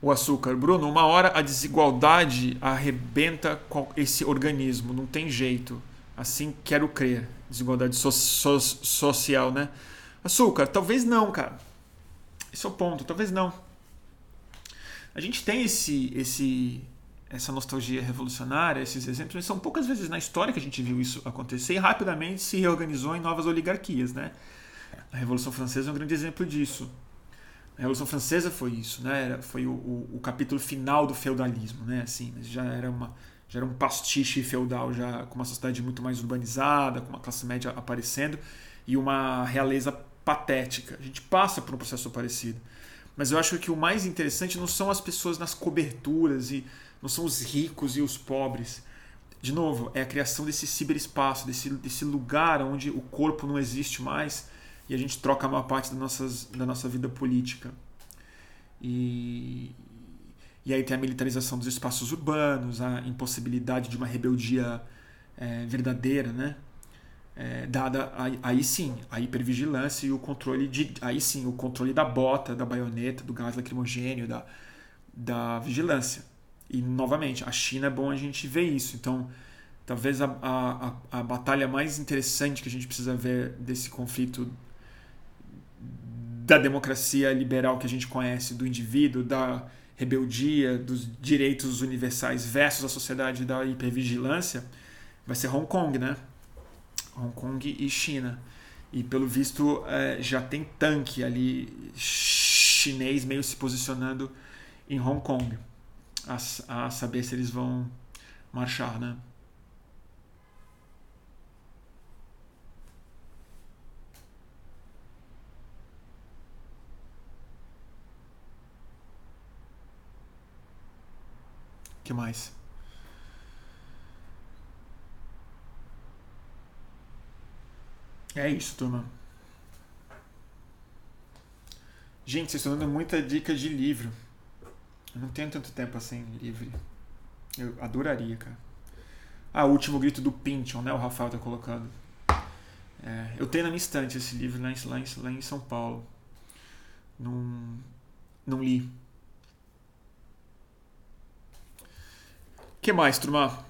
o açúcar. Bruno, uma hora a desigualdade arrebenta esse organismo, não tem jeito. Assim quero crer. Desigualdade so so social, né? Açúcar, talvez não, cara. Esse é o ponto, talvez não. A gente tem esse, esse, essa nostalgia revolucionária, esses exemplos, são poucas vezes na história que a gente viu isso acontecer e rapidamente se reorganizou em novas oligarquias, né? A Revolução Francesa é um grande exemplo disso. A Revolução Francesa foi isso, né? Foi o, o, o capítulo final do feudalismo, né? Assim, já era uma já era um pastiche feudal, já com uma sociedade muito mais urbanizada, com uma classe média aparecendo e uma realeza patética. A gente passa por um processo parecido. Mas eu acho que o mais interessante não são as pessoas nas coberturas e não são os ricos e os pobres. de novo, é a criação desse ciberespaço, desse, desse lugar onde o corpo não existe mais e a gente troca a maior parte das nossas, da nossa vida política. E, e aí tem a militarização dos espaços urbanos, a impossibilidade de uma rebeldia é, verdadeira, né? É, dada aí, aí, sim a hipervigilância e o controle de aí sim o controle da bota, da baioneta, do gás lacrimogênio, da, da vigilância. E, novamente, a China é bom a gente ver isso. Então, talvez a, a, a batalha mais interessante que a gente precisa ver desse conflito da democracia liberal que a gente conhece, do indivíduo, da rebeldia, dos direitos universais versus a sociedade da hipervigilância, vai ser Hong Kong, né? Hong Kong e China. E pelo visto é, já tem tanque ali chinês meio se posicionando em Hong Kong a, a saber se eles vão marchar, né? que mais? É isso, turma. Gente, vocês estão dando muita dica de livro. Eu não tenho tanto tempo assim livre. Eu adoraria, cara. Ah, o último grito do Pinchon, né? O Rafael tá colocando. É, eu tenho na minha estante esse livro lá em, lá em, São Paulo. Não, não li. que mais, turma?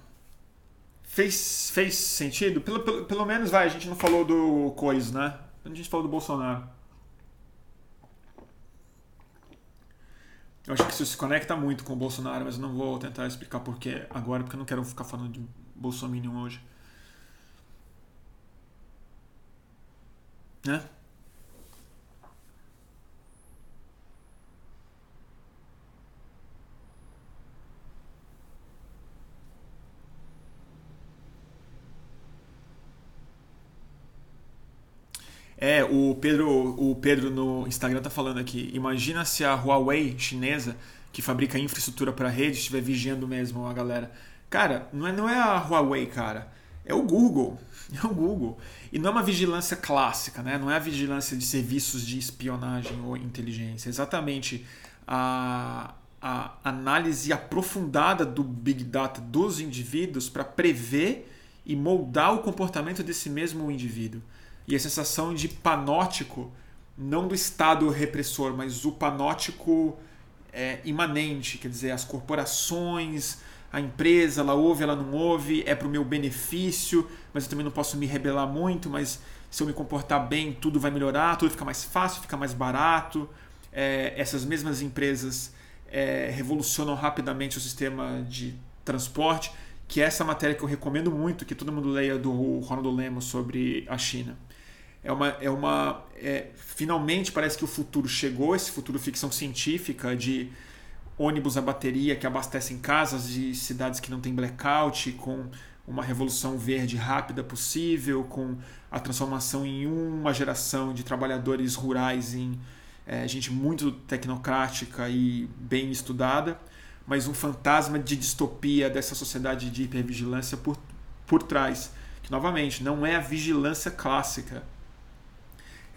Fez, fez sentido? Pelo, pelo, pelo menos, vai, a gente não falou do coisa, né? A gente falou do Bolsonaro. Eu acho que isso se conecta muito com o Bolsonaro, mas eu não vou tentar explicar porquê agora, porque eu não quero ficar falando de Bolsonaro hoje. Né? É, o Pedro, o Pedro no Instagram tá falando aqui. Imagina se a Huawei chinesa, que fabrica infraestrutura para rede, estiver vigiando mesmo a galera. Cara, não é, não é a Huawei, cara. É o Google. É o Google. E não é uma vigilância clássica, né? Não é a vigilância de serviços de espionagem ou inteligência. É exatamente a, a análise aprofundada do Big Data dos indivíduos para prever e moldar o comportamento desse mesmo indivíduo e a sensação de panótico, não do Estado repressor, mas o panótico é, imanente, quer dizer, as corporações, a empresa, ela ouve, ela não ouve, é para o meu benefício, mas eu também não posso me rebelar muito, mas se eu me comportar bem, tudo vai melhorar, tudo fica mais fácil, fica mais barato. É, essas mesmas empresas é, revolucionam rapidamente o sistema de transporte, que é essa matéria que eu recomendo muito, que todo mundo leia do Ronaldo Lemos sobre a China é uma, é uma é, finalmente parece que o futuro chegou esse futuro ficção científica de ônibus a bateria que abastecem casas de cidades que não tem blackout com uma revolução verde rápida possível com a transformação em uma geração de trabalhadores rurais em é, gente muito tecnocrática e bem estudada mas um fantasma de distopia dessa sociedade de hipervigilância por, por trás que novamente não é a vigilância clássica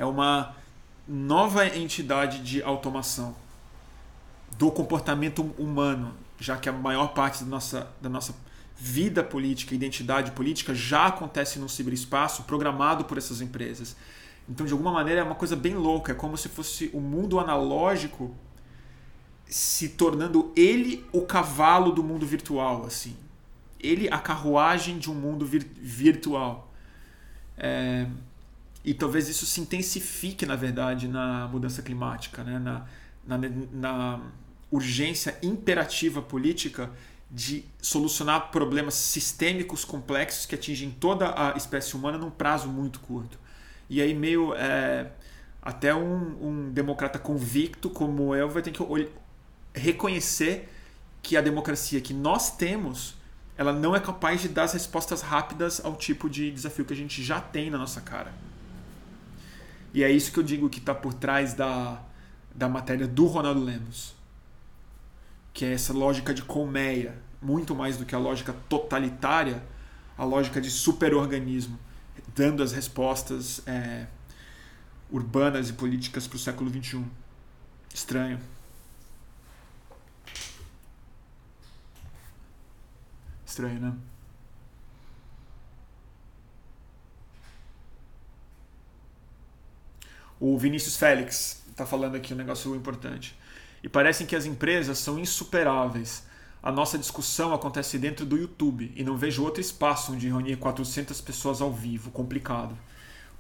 é uma nova entidade de automação do comportamento humano, já que a maior parte da nossa, da nossa vida política, identidade política já acontece no ciberespaço programado por essas empresas. Então, de alguma maneira, é uma coisa bem louca. É como se fosse o mundo analógico se tornando ele o cavalo do mundo virtual, assim. Ele a carruagem de um mundo vir virtual. É, e talvez isso se intensifique, na verdade, na mudança climática, né? na, na, na urgência imperativa política de solucionar problemas sistêmicos complexos que atingem toda a espécie humana num prazo muito curto. E aí, meio. É, até um, um democrata convicto como eu vai ter que reconhecer que a democracia que nós temos ela não é capaz de dar as respostas rápidas ao tipo de desafio que a gente já tem na nossa cara. E é isso que eu digo que está por trás da, da matéria do Ronaldo Lemos. Que é essa lógica de colmeia. muito mais do que a lógica totalitária, a lógica de superorganismo, dando as respostas é, urbanas e políticas para o século XXI. Estranho. Estranho, né? O Vinícius Félix está falando aqui um negócio importante. E parecem que as empresas são insuperáveis. A nossa discussão acontece dentro do YouTube e não vejo outro espaço onde reunir 400 pessoas ao vivo. Complicado.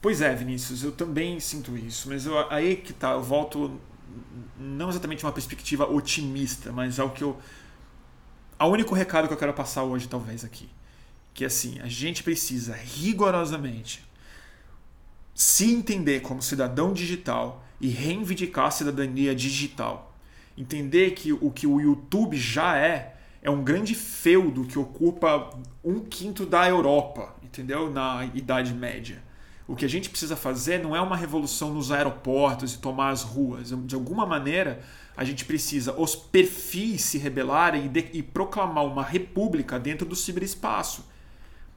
Pois é, Vinícius, eu também sinto isso, mas eu, aí que tá, eu volto não exatamente uma perspectiva otimista, mas ao que eu ao único recado que eu quero passar hoje talvez aqui, que é assim, a gente precisa rigorosamente se entender como cidadão digital e reivindicar a cidadania digital. Entender que o que o YouTube já é é um grande feudo que ocupa um quinto da Europa, entendeu? Na Idade Média. O que a gente precisa fazer não é uma revolução nos aeroportos e tomar as ruas. De alguma maneira, a gente precisa os perfis se rebelarem e, de, e proclamar uma república dentro do ciberespaço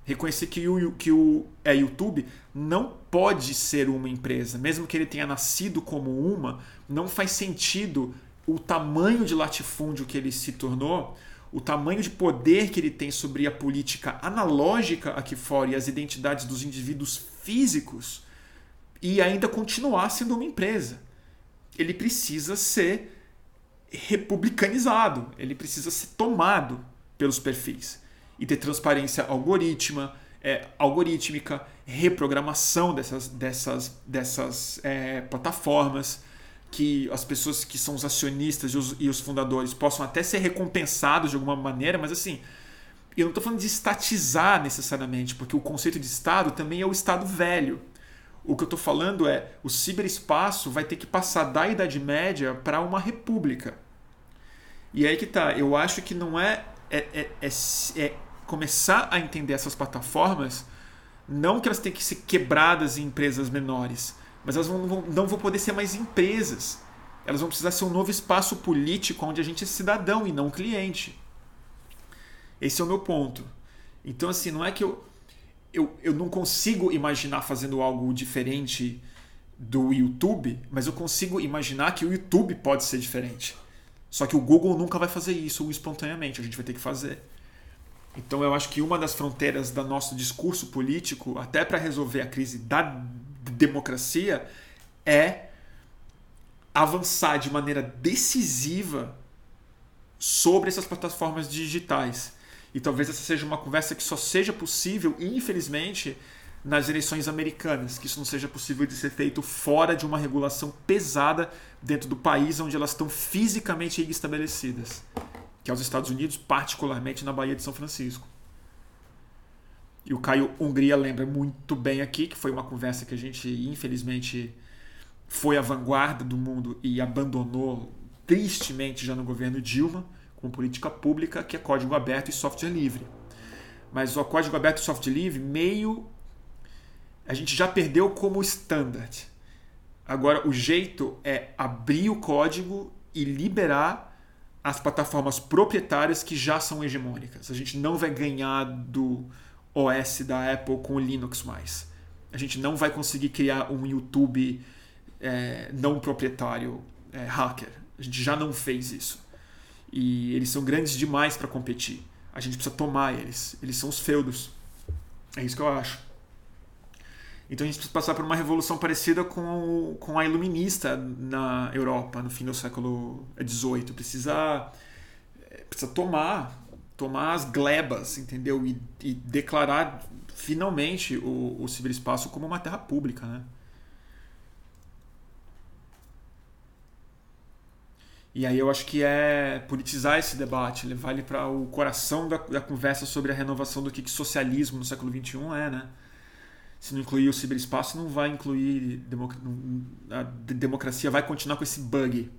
reconhecer que o, que o é, YouTube não pode ser uma empresa, mesmo que ele tenha nascido como uma, não faz sentido o tamanho de latifúndio que ele se tornou, o tamanho de poder que ele tem sobre a política analógica aqui fora e as identidades dos indivíduos físicos e ainda continuar sendo uma empresa. Ele precisa ser republicanizado, ele precisa ser tomado pelos perfis e ter transparência algorítmica, é, algorítmica, reprogramação dessas, dessas, dessas é, plataformas, que as pessoas que são os acionistas e os, e os, fundadores possam até ser recompensados de alguma maneira, mas assim, eu não estou falando de estatizar necessariamente, porque o conceito de Estado também é o Estado velho. O que eu estou falando é o ciberespaço vai ter que passar da Idade Média para uma república. E aí que tá, eu acho que não é, é, é, é, é começar a entender essas plataformas, não que elas tenham que ser quebradas em empresas menores, mas elas não vão, não vão poder ser mais empresas. Elas vão precisar ser um novo espaço político onde a gente é cidadão e não cliente. Esse é o meu ponto. Então, assim, não é que eu, eu, eu não consigo imaginar fazendo algo diferente do YouTube, mas eu consigo imaginar que o YouTube pode ser diferente. Só que o Google nunca vai fazer isso espontaneamente, a gente vai ter que fazer. Então eu acho que uma das fronteiras do nosso discurso político, até para resolver a crise da democracia, é avançar de maneira decisiva sobre essas plataformas digitais. E talvez essa seja uma conversa que só seja possível, infelizmente, nas eleições americanas, que isso não seja possível de ser feito fora de uma regulação pesada dentro do país onde elas estão fisicamente estabelecidas que é os Estados Unidos, particularmente na Baía de São Francisco. E o Caio Hungria lembra muito bem aqui, que foi uma conversa que a gente, infelizmente, foi à vanguarda do mundo e abandonou tristemente já no governo Dilma, com política pública, que é código aberto e software livre. Mas o código aberto e software livre, meio. a gente já perdeu como standard. Agora, o jeito é abrir o código e liberar as plataformas proprietárias que já são hegemônicas. A gente não vai ganhar do OS da Apple com o Linux mais. A gente não vai conseguir criar um YouTube é, não proprietário é, hacker. A gente já não fez isso. E eles são grandes demais para competir. A gente precisa tomar eles. Eles são os feudos. É isso que eu acho. Então a gente precisa passar por uma revolução parecida com, com a iluminista na Europa no fim do século XVIII. Precisa, eh, precisa tomar, tomar as glebas, entendeu? E, e declarar finalmente o, o ciberespaço como uma terra pública, né? E aí eu acho que é politizar esse debate, levar ele para o coração da, da, conversa sobre a renovação do que, que socialismo no século XXI é, né? Se não incluir o ciberespaço, não vai incluir. A democracia vai continuar com esse bug.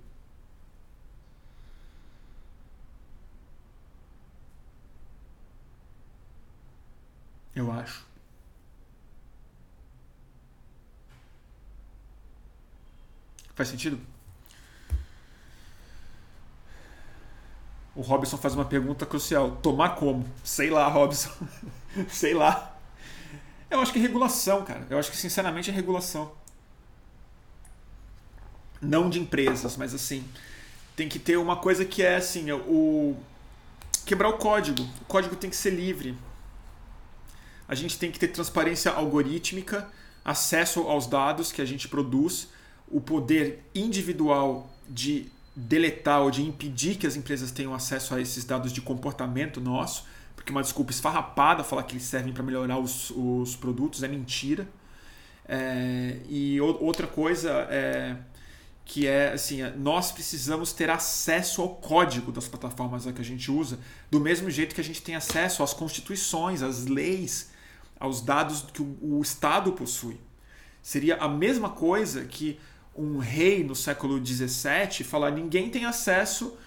Eu acho. Faz sentido? O Robson faz uma pergunta crucial: tomar como? Sei lá, Robson. Sei lá. Eu acho que é regulação, cara. Eu acho que sinceramente é regulação. Não de empresas, mas assim, tem que ter uma coisa que é assim, o quebrar o código. O código tem que ser livre. A gente tem que ter transparência algorítmica, acesso aos dados que a gente produz, o poder individual de deletar ou de impedir que as empresas tenham acesso a esses dados de comportamento nosso, porque uma desculpa esfarrapada falar que eles servem para melhorar os, os produtos é mentira. É, e outra coisa é que é assim, nós precisamos ter acesso ao código das plataformas que a gente usa, do mesmo jeito que a gente tem acesso às constituições, às leis, aos dados que o, o Estado possui. Seria a mesma coisa que um rei no século XVII falar: ninguém tem acesso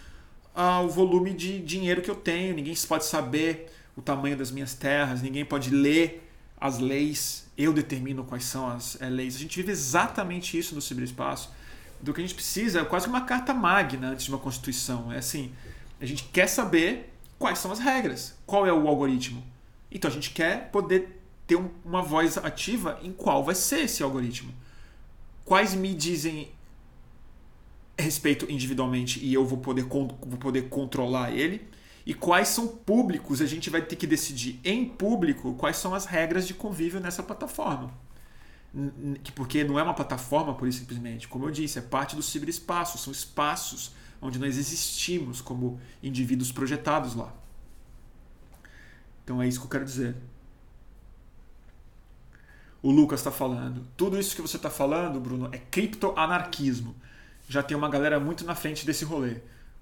ao volume de dinheiro que eu tenho, ninguém pode saber o tamanho das minhas terras, ninguém pode ler as leis, eu determino quais são as é, leis. A gente vive exatamente isso no ciberespaço do que a gente precisa é quase uma carta magna antes de uma constituição. É assim, a gente quer saber quais são as regras, qual é o algoritmo. Então a gente quer poder ter um, uma voz ativa em qual vai ser esse algoritmo. Quais me dizem respeito individualmente e eu vou poder, vou poder controlar ele. E quais são públicos, a gente vai ter que decidir em público quais são as regras de convívio nessa plataforma porque não é uma plataforma por simplesmente, como eu disse, é parte do ciberespaço, são espaços onde nós existimos como indivíduos projetados lá. Então é isso que eu quero dizer. O Lucas está falando. Tudo isso que você está falando, Bruno, é criptoanarquismo. Já tem uma galera muito na frente desse rolê.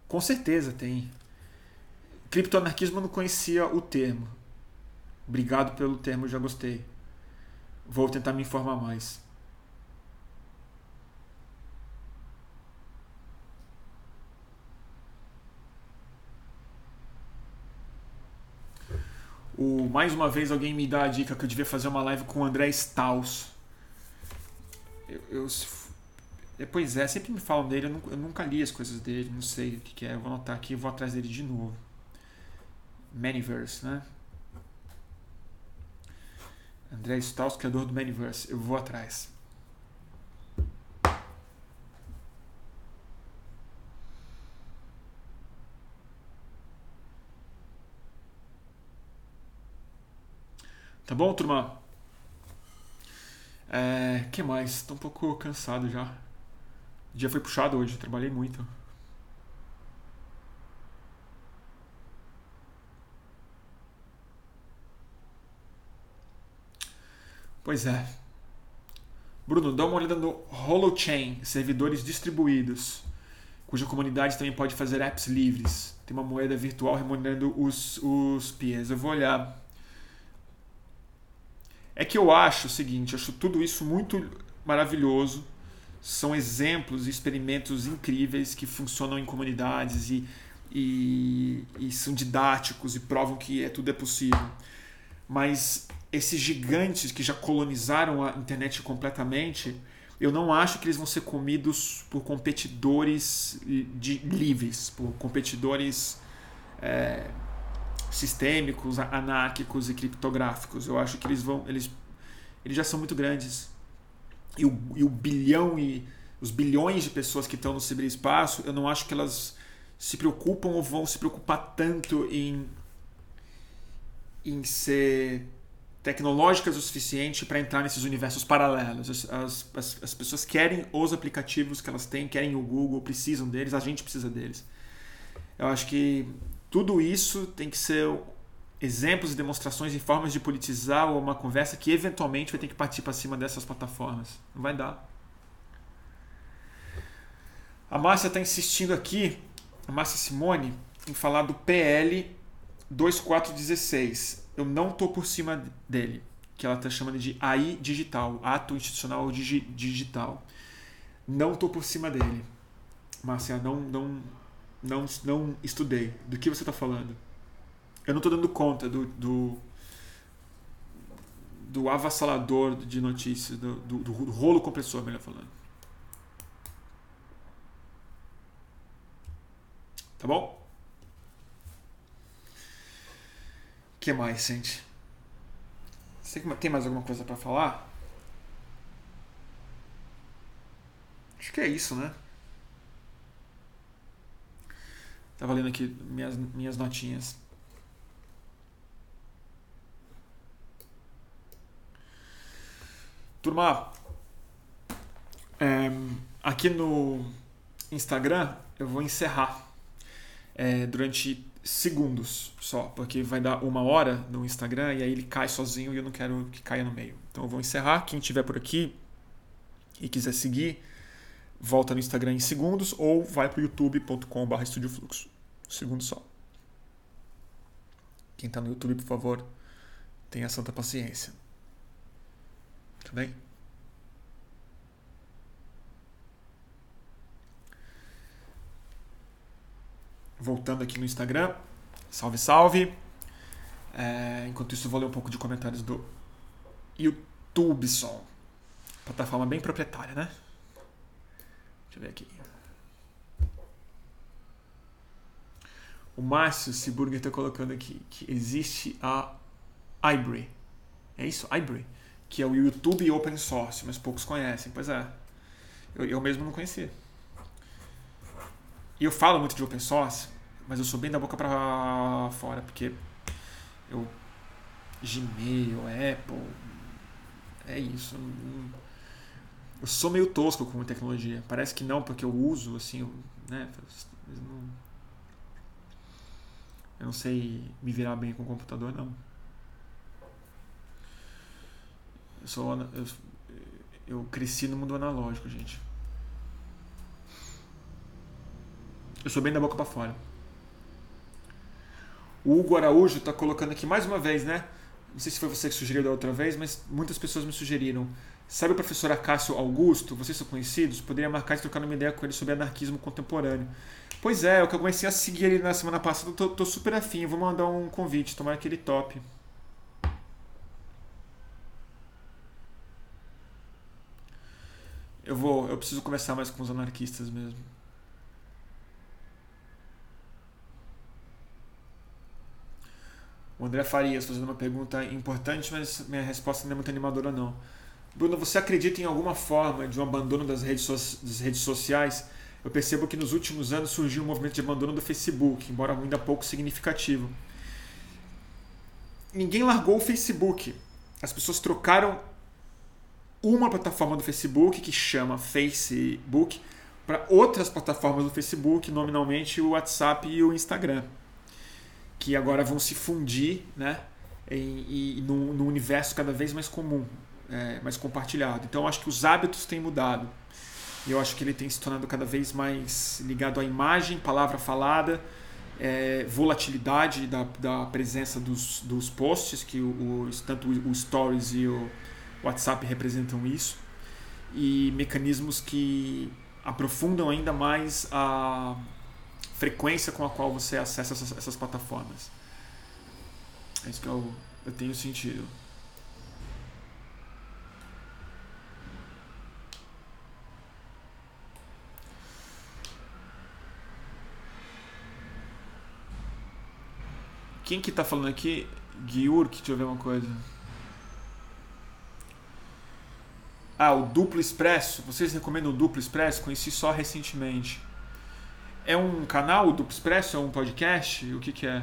Com certeza tem. Criptoanarquismo não conhecia o termo. Obrigado pelo termo, já gostei. Vou tentar me informar mais. O, mais uma vez alguém me dá a dica que eu devia fazer uma live com o André Staus. Eu, eu, é, pois é, sempre me falam dele, eu nunca, li as coisas dele, não sei o que, que é. Eu vou anotar aqui e vou atrás dele de novo. Manyverse, né? André Staus, criador do Maniverse. Eu vou atrás. Tá bom, turma? É, que mais? Tô um pouco cansado já. O dia foi puxado hoje, trabalhei muito. Pois é. Bruno, dá uma olhada no Holochain, servidores distribuídos, cuja comunidade também pode fazer apps livres. Tem uma moeda virtual remunerando os, os peers. Eu vou olhar. É que eu acho o seguinte, eu acho tudo isso muito maravilhoso. São exemplos e experimentos incríveis que funcionam em comunidades e, e, e são didáticos e provam que é, tudo é possível. Mas esses gigantes que já colonizaram a internet completamente, eu não acho que eles vão ser comidos por competidores de, livres, por competidores é, sistêmicos, anárquicos e criptográficos. Eu acho que eles vão, eles, eles já são muito grandes. E o, e o bilhão e os bilhões de pessoas que estão no ciberespaço, eu não acho que elas se preocupam ou vão se preocupar tanto em em ser tecnológicas o suficiente para entrar nesses universos paralelos. As, as, as, pessoas querem os aplicativos que elas têm, querem o Google, precisam deles, a gente precisa deles. Eu acho que tudo isso tem que ser exemplos e demonstrações e formas de politizar uma conversa que eventualmente vai ter que partir para cima dessas plataformas. Não vai dar. A Márcia está insistindo aqui, a Márcia Simone, em falar do PL 2416. Eu não tô por cima dele, que ela está chamando de AI digital, ato institucional digi digital. Não tô por cima dele. Márcia, não, não, não, não estudei. Do que você está falando? Eu não estou dando conta do, do, do avassalador de notícias, do, do, do rolo compressor, melhor falando. Tá bom? que mais, gente? Tem mais alguma coisa para falar? Acho que é isso, né? Tava lendo aqui minhas, minhas notinhas. Turma, é, aqui no Instagram eu vou encerrar é, durante segundos só, porque vai dar uma hora no Instagram e aí ele cai sozinho e eu não quero que caia no meio. Então eu vou encerrar. Quem estiver por aqui e quiser seguir, volta no Instagram em segundos ou vai para youtube.com.br estudiofluxo. Segundo só. Quem está no YouTube, por favor, tenha santa paciência. Tudo bem? Voltando aqui no Instagram. Salve, salve. É, enquanto isso, vou ler um pouco de comentários do YouTube Som. Plataforma bem proprietária, né? Deixa eu ver aqui. O Márcio Siburger está colocando aqui que existe a Ibree. É isso? Ibree. Que é o YouTube open source, mas poucos conhecem. Pois é. Eu, eu mesmo não conhecia. E eu falo muito de open source, mas eu sou bem da boca para fora, porque eu Gmail, Apple, é isso. Eu sou meio tosco com tecnologia. Parece que não, porque eu uso, assim, né? Eu não, eu não sei me virar bem com o computador, não. Eu, sou, eu, eu cresci no mundo analógico, gente. Eu sou bem da boca para fora. O Hugo Araújo está colocando aqui mais uma vez, né? Não sei se foi você que sugeriu da outra vez, mas muitas pessoas me sugeriram. Sabe o professor Acácio Augusto? Vocês são conhecidos? Poderia marcar e trocar uma ideia com ele sobre anarquismo contemporâneo. Pois é, eu comecei a seguir ele na semana passada, tô, tô super afim, vou mandar um convite, tomar aquele top. Eu vou, eu preciso conversar mais com os anarquistas mesmo. O André Farias fazendo uma pergunta importante, mas minha resposta não é muito animadora não. Bruno, você acredita em alguma forma de um abandono das redes, so das redes sociais? Eu percebo que nos últimos anos surgiu um movimento de abandono do Facebook, embora ainda pouco significativo. Ninguém largou o Facebook. As pessoas trocaram uma plataforma do Facebook, que chama Facebook, para outras plataformas do Facebook, nominalmente o WhatsApp e o Instagram que agora vão se fundir né, num, num universo cada vez mais comum, é, mais compartilhado. Então acho que os hábitos têm mudado. E eu acho que ele tem se tornado cada vez mais ligado à imagem, palavra falada, é, volatilidade da, da presença dos, dos posts, que o, o, tanto o Stories e o WhatsApp representam isso, e mecanismos que aprofundam ainda mais a, frequência com a qual você acessa essas, essas plataformas. É isso que eu, eu tenho sentido. Quem que tá falando aqui? Giurk, deixa eu ver uma coisa. Ah, o Duplo Expresso. Vocês recomendam o Duplo Expresso? Conheci só recentemente. É um canal do Expresso? É um podcast? O que, que é?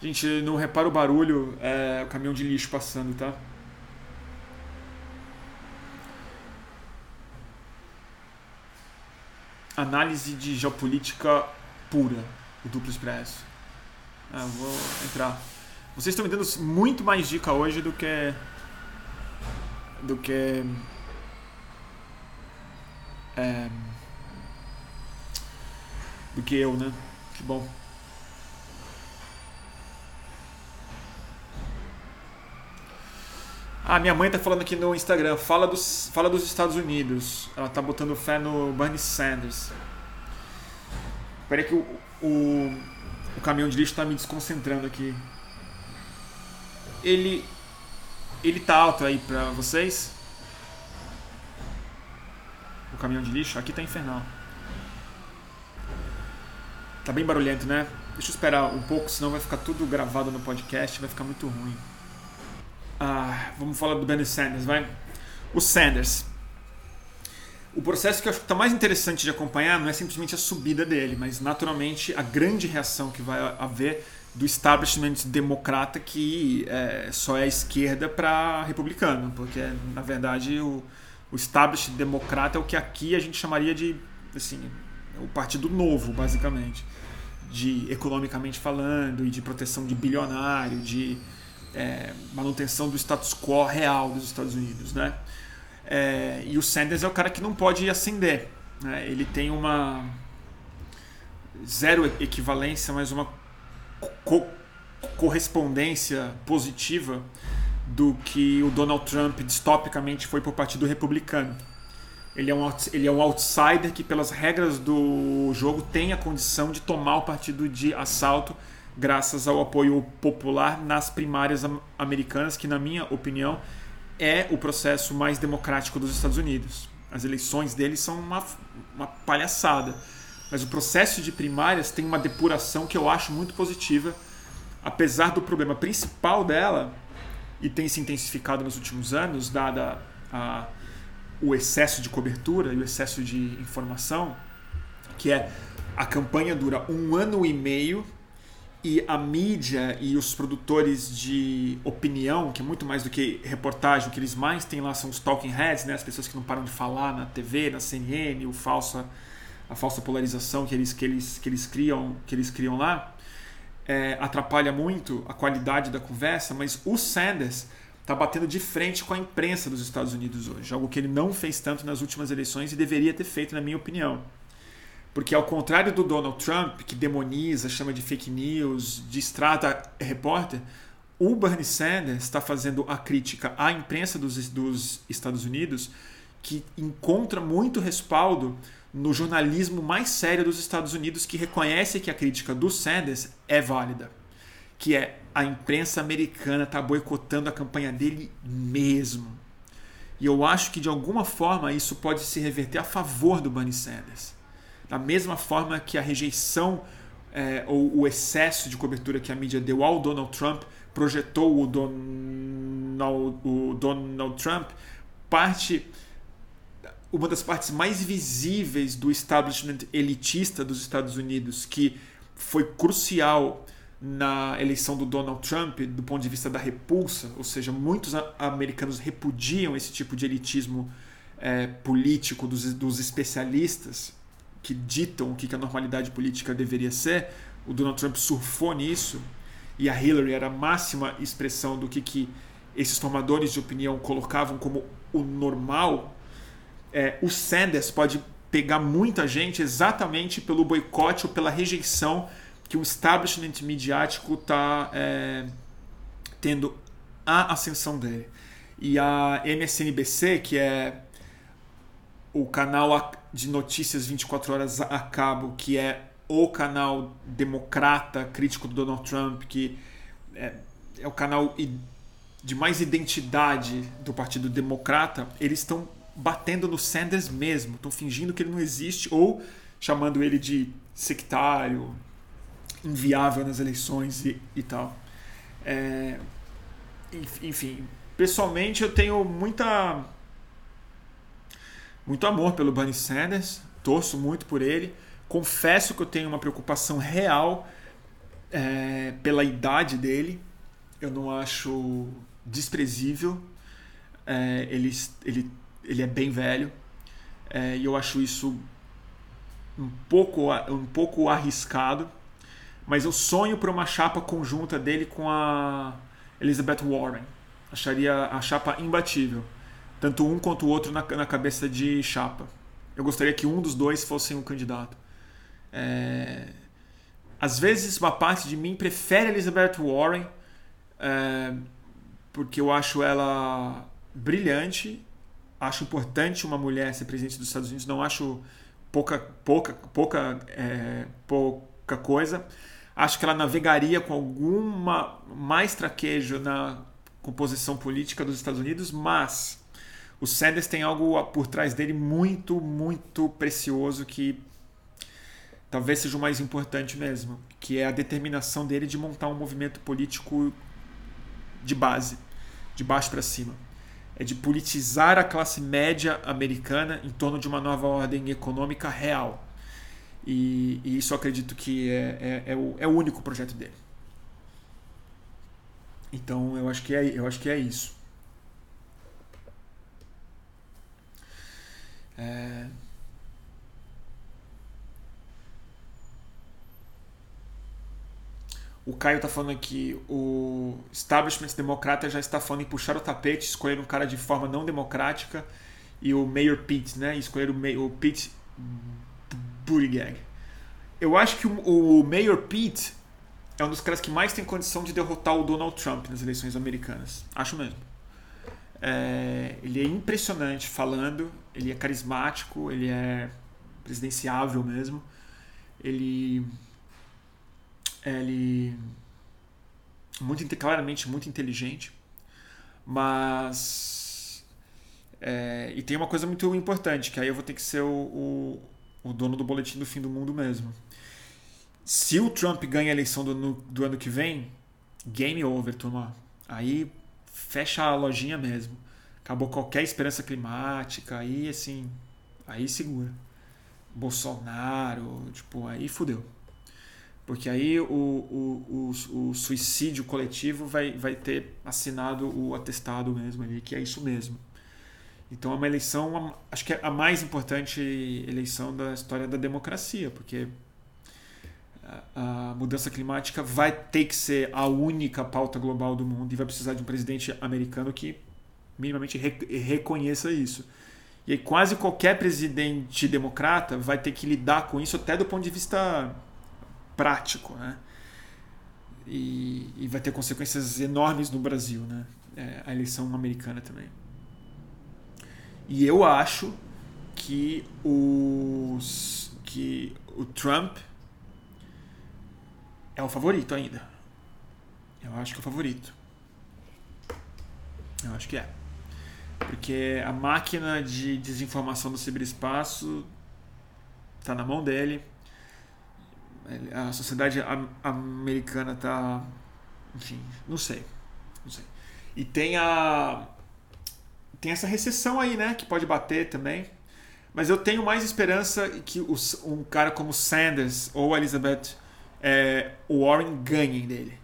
Gente, não repara o barulho, é o caminhão de lixo passando, tá? Análise de geopolítica pura, o Duplo Expresso. Ah, vou entrar. Vocês estão me dando muito mais dica hoje do que. do que é, do que eu, né? Que bom. Ah, minha mãe tá falando aqui no Instagram, fala dos, fala dos Estados Unidos. Ela tá botando fé no Bernie Sanders. Peraí que o, o, o caminhão de lixo tá me desconcentrando aqui. Ele ele tá alto aí pra vocês? o caminhão de lixo, aqui tá infernal. Tá bem barulhento, né? Deixa eu esperar um pouco, senão vai ficar tudo gravado no podcast, vai ficar muito ruim. Ah, vamos falar do Bernie Sanders, vai? O Sanders. O processo que eu acho que está mais interessante de acompanhar não é simplesmente a subida dele, mas naturalmente a grande reação que vai haver do establishment democrata que é, só é esquerda para republicano, porque na verdade o, o establishment democrata é o que aqui a gente chamaria de assim, o partido novo, basicamente, de economicamente falando e de proteção de bilionário, de é, manutenção do status quo real dos Estados Unidos, né? É, e o Sanders é o cara que não pode ascender. Né? Ele tem uma zero equivalência, mas uma co correspondência positiva do que o Donald Trump distopicamente foi o Partido Republicano. Ele é, um, ele é um outsider que, pelas regras do jogo, tem a condição de tomar o partido de assalto graças ao apoio popular nas primárias americanas, que, na minha opinião, é o processo mais democrático dos Estados Unidos. As eleições deles são uma, uma palhaçada. Mas o processo de primárias tem uma depuração que eu acho muito positiva, apesar do problema principal dela, e tem se intensificado nos últimos anos, dada a, o excesso de cobertura e o excesso de informação, que é a campanha dura um ano e meio e a mídia e os produtores de opinião, que é muito mais do que reportagem, o que eles mais têm lá são os talking heads, né? as pessoas que não param de falar na TV, na CNN, o falsa, a falsa polarização que eles, que eles, que eles, criam, que eles criam lá, é, atrapalha muito a qualidade da conversa, mas o Sanders está batendo de frente com a imprensa dos Estados Unidos hoje, algo que ele não fez tanto nas últimas eleições e deveria ter feito, na minha opinião. Porque ao contrário do Donald Trump, que demoniza, chama de fake news, distrata repórter, o Bernie Sanders está fazendo a crítica à imprensa dos, dos Estados Unidos, que encontra muito respaldo no jornalismo mais sério dos Estados Unidos, que reconhece que a crítica do Sanders é válida. Que é a imprensa americana está boicotando a campanha dele mesmo. E eu acho que de alguma forma isso pode se reverter a favor do Bernie Sanders. Da mesma forma que a rejeição é, ou o excesso de cobertura que a mídia deu ao Donald Trump projetou o Donald, o Donald Trump, parte uma das partes mais visíveis do establishment elitista dos Estados Unidos, que foi crucial na eleição do Donald Trump do ponto de vista da repulsa, ou seja, muitos americanos repudiam esse tipo de elitismo é, político dos, dos especialistas que ditam o que a normalidade política deveria ser, o Donald Trump surfou nisso e a Hillary era a máxima expressão do que, que esses formadores de opinião colocavam como o normal, é, o Sanders pode pegar muita gente exatamente pelo boicote ou pela rejeição que o establishment midiático está é, tendo a ascensão dele. E a MSNBC, que é o canal de notícias 24 horas a cabo, que é o canal democrata crítico do Donald Trump, que é, é o canal de mais identidade do Partido Democrata, eles estão batendo no Sanders mesmo, estão fingindo que ele não existe ou chamando ele de sectário, inviável nas eleições e, e tal. É, enfim, pessoalmente eu tenho muita muito amor pelo Bernie Sanders, torço muito por ele. Confesso que eu tenho uma preocupação real é, pela idade dele. Eu não acho desprezível. É, ele, ele, ele é bem velho. É, e eu acho isso um pouco, um pouco arriscado. Mas eu sonho por uma chapa conjunta dele com a Elizabeth Warren. Acharia a chapa imbatível tanto um quanto o outro na, na cabeça de chapa. Eu gostaria que um dos dois fosse um candidato. É... Às vezes, uma parte de mim prefere Elizabeth Warren, é... porque eu acho ela brilhante, acho importante uma mulher ser presidente dos Estados Unidos, não acho pouca, pouca, pouca, é... pouca coisa. Acho que ela navegaria com alguma mais traquejo na composição política dos Estados Unidos, mas o Sanders tem algo por trás dele muito, muito precioso que talvez seja o mais importante mesmo, que é a determinação dele de montar um movimento político de base, de baixo para cima. É de politizar a classe média americana em torno de uma nova ordem econômica real. E, e isso acredito que é, é, é, o, é o único projeto dele. Então eu acho que é, eu acho que é isso. É... O Caio está falando aqui, o establishment democrata já está falando em puxar o tapete, escolher um cara de forma não democrática e o Mayor Pete, né? escolher o, o Pete Buttigieg. Eu acho que o, o Mayor Pete é um dos caras que mais tem condição de derrotar o Donald Trump nas eleições americanas. Acho mesmo. É, ele é impressionante falando, ele é carismático, ele é presidenciável mesmo. Ele ele muito claramente muito inteligente, mas é, e tem uma coisa muito importante que aí eu vou ter que ser o, o, o, dono do boletim do fim do mundo mesmo. Se o Trump ganha a eleição do, do ano que vem, game over, turma. Aí fecha a lojinha mesmo. Acabou qualquer esperança climática, aí assim, aí segura. Bolsonaro, tipo, aí fudeu. Porque aí o, o, o, o, suicídio coletivo vai, vai ter assinado o atestado mesmo ali, que é isso mesmo. Então é uma eleição, acho que é a mais importante eleição da história da democracia, porque a, mudança climática vai ter que ser a única pauta global do mundo e vai precisar de um presidente americano que minimamente re, reconheça isso. E aí quase qualquer presidente democrata vai ter que lidar com isso até do ponto de vista prático, né? E, e vai ter consequências enormes no Brasil, né? É, a eleição americana também. E eu acho que os que o Trump é o favorito ainda. Eu acho que é o favorito. Eu acho que é. Porque a máquina de desinformação do ciberespaço está na mão dele a sociedade americana está. Enfim, não sei. Não sei. E tem a. Tem essa recessão aí, né? Que pode bater também. Mas eu tenho mais esperança que os, um cara como Sanders ou Elizabeth é, Warren ganhem dele.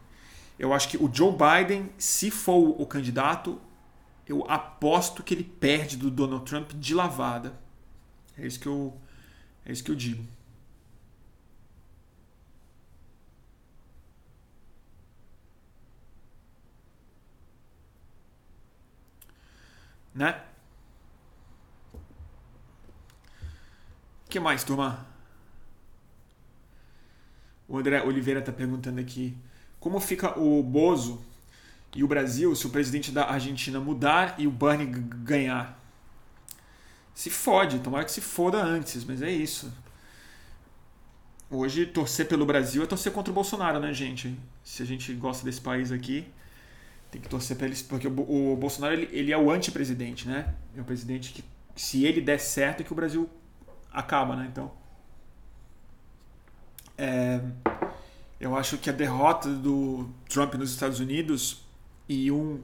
Eu acho que o Joe Biden, se for o candidato, eu aposto que ele perde do Donald Trump de lavada. É isso que eu, é isso que eu digo. Né? O que mais, turma? O André Oliveira está perguntando aqui como fica o Bozo e o Brasil se o presidente da Argentina mudar e o Bernie ganhar. Se fode, tomara que se foda antes, mas é isso. Hoje, torcer pelo Brasil é torcer contra o Bolsonaro, né, gente? Se a gente gosta desse país aqui, tem que torcer para eles, porque o, o Bolsonaro ele, ele, é o anti-presidente, né? É um presidente que, se ele der certo, é que o Brasil acaba, né? Então, é, eu acho que a derrota do Trump nos Estados Unidos e um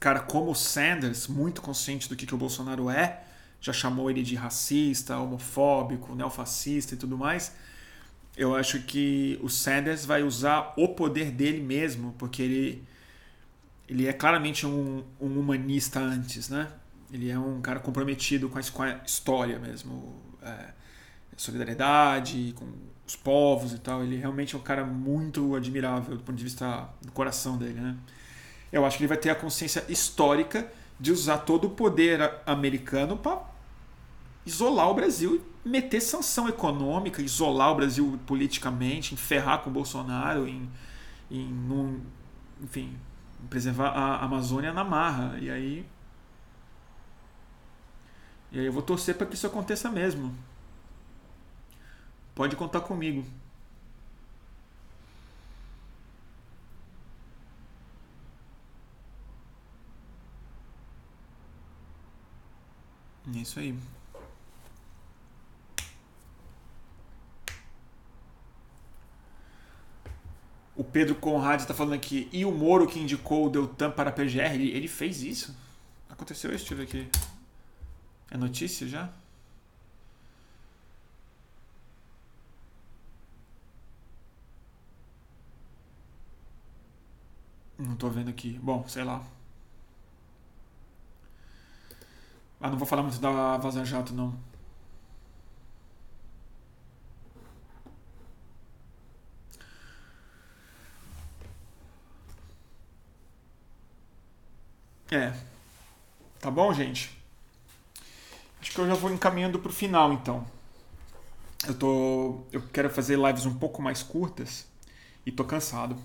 cara como o Sanders, muito consciente do que, que o Bolsonaro é, já chamou ele de racista, homofóbico, neofascista e tudo mais. Eu acho que o Sanders vai usar o poder dele mesmo, porque ele ele é claramente um, um, humanista antes, né? Ele é um cara comprometido com a, com a história mesmo, é, solidariedade com os povos e tal. Ele realmente é um cara muito admirável do ponto de vista do coração dele, né? Eu acho que ele vai ter a consciência histórica de usar todo o poder americano para isolar o Brasil meter sanção econômica, isolar o Brasil politicamente, enferrar com o Bolsonaro, em, em enfim, preservar a Amazônia na marra. E aí. E aí eu vou torcer para que isso aconteça mesmo. Pode contar comigo. É isso aí. Pedro Conrad está falando aqui. E o Moro que indicou o Deltan para a PGR, ele, ele fez isso? Aconteceu isso? Deixa eu ver aqui. É notícia já? Não tô vendo aqui. Bom, sei lá. Ah, não vou falar muito da Vaza Jato, não. É. Tá bom, gente? Acho que eu já vou encaminhando pro final, então. Eu tô. Eu quero fazer lives um pouco mais curtas e tô cansado.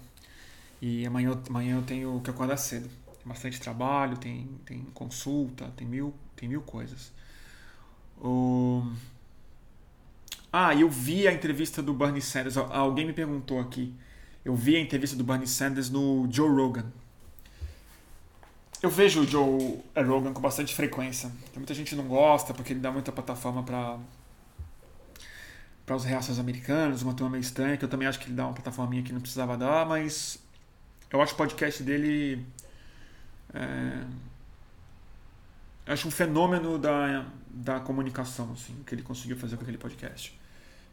E amanhã, amanhã eu tenho que acordar cedo. Tem bastante trabalho, tem, tem consulta, tem mil, tem mil coisas. O... Ah, eu vi a entrevista do Bernie Sanders. Alguém me perguntou aqui. Eu vi a entrevista do Bernie Sanders no Joe Rogan. Eu vejo o Joe Rogan com bastante frequência. Tem muita gente que não gosta porque ele dá muita plataforma para para os reações americanos, uma turma meio estranha, que eu também acho que ele dá uma plataforminha que não precisava dar, mas eu acho o podcast dele. É, acho um fenômeno da, da comunicação, assim, que ele conseguiu fazer com aquele podcast.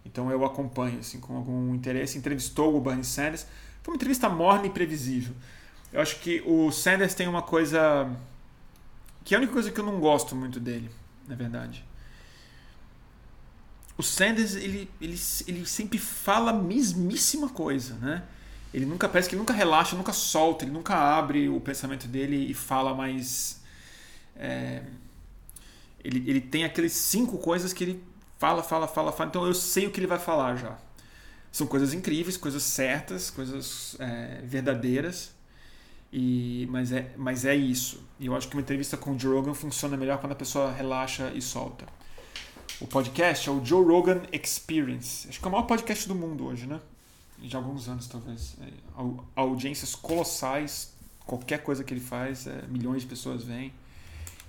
Então eu acompanho, assim, com algum interesse. Entrevistou o Bernie Sanders. Foi uma entrevista morna e previsível. Eu acho que o Sanders tem uma coisa. que é a única coisa que eu não gosto muito dele, na verdade. O Sanders, ele, ele, ele sempre fala a mesmíssima coisa, né? Ele nunca parece que nunca relaxa, nunca solta, ele nunca abre o pensamento dele e fala mais. É, ele, ele tem aqueles cinco coisas que ele fala, fala, fala, fala. Então eu sei o que ele vai falar já. São coisas incríveis, coisas certas, coisas é, verdadeiras. E, mas, é, mas é isso. E eu acho que uma entrevista com o Joe Rogan funciona melhor quando a pessoa relaxa e solta. O podcast é o Joe Rogan Experience. Acho que é o maior podcast do mundo hoje, né? De alguns anos, talvez. É, audiências colossais. Qualquer coisa que ele faz, é, milhões de pessoas vêm.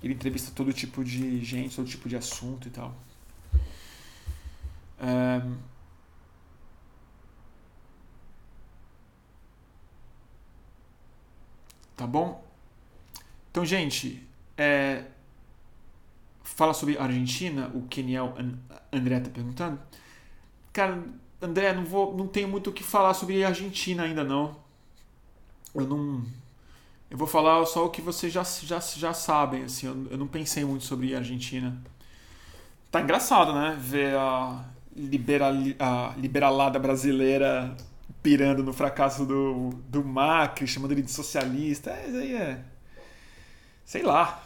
Ele entrevista todo tipo de gente, todo tipo de assunto e tal. Um, Tá bom? Então, gente, é, fala sobre Argentina, o Keniel André tá perguntando. Cara, André, não, vou, não tenho muito o que falar sobre Argentina ainda não. Eu não. Eu vou falar só o que vocês já, já, já sabem, assim, eu, eu não pensei muito sobre Argentina. Tá engraçado, né? Ver a, liberal, a liberalada brasileira pirando no fracasso do, do Macri, chamando ele de socialista. É, isso aí é. Sei lá.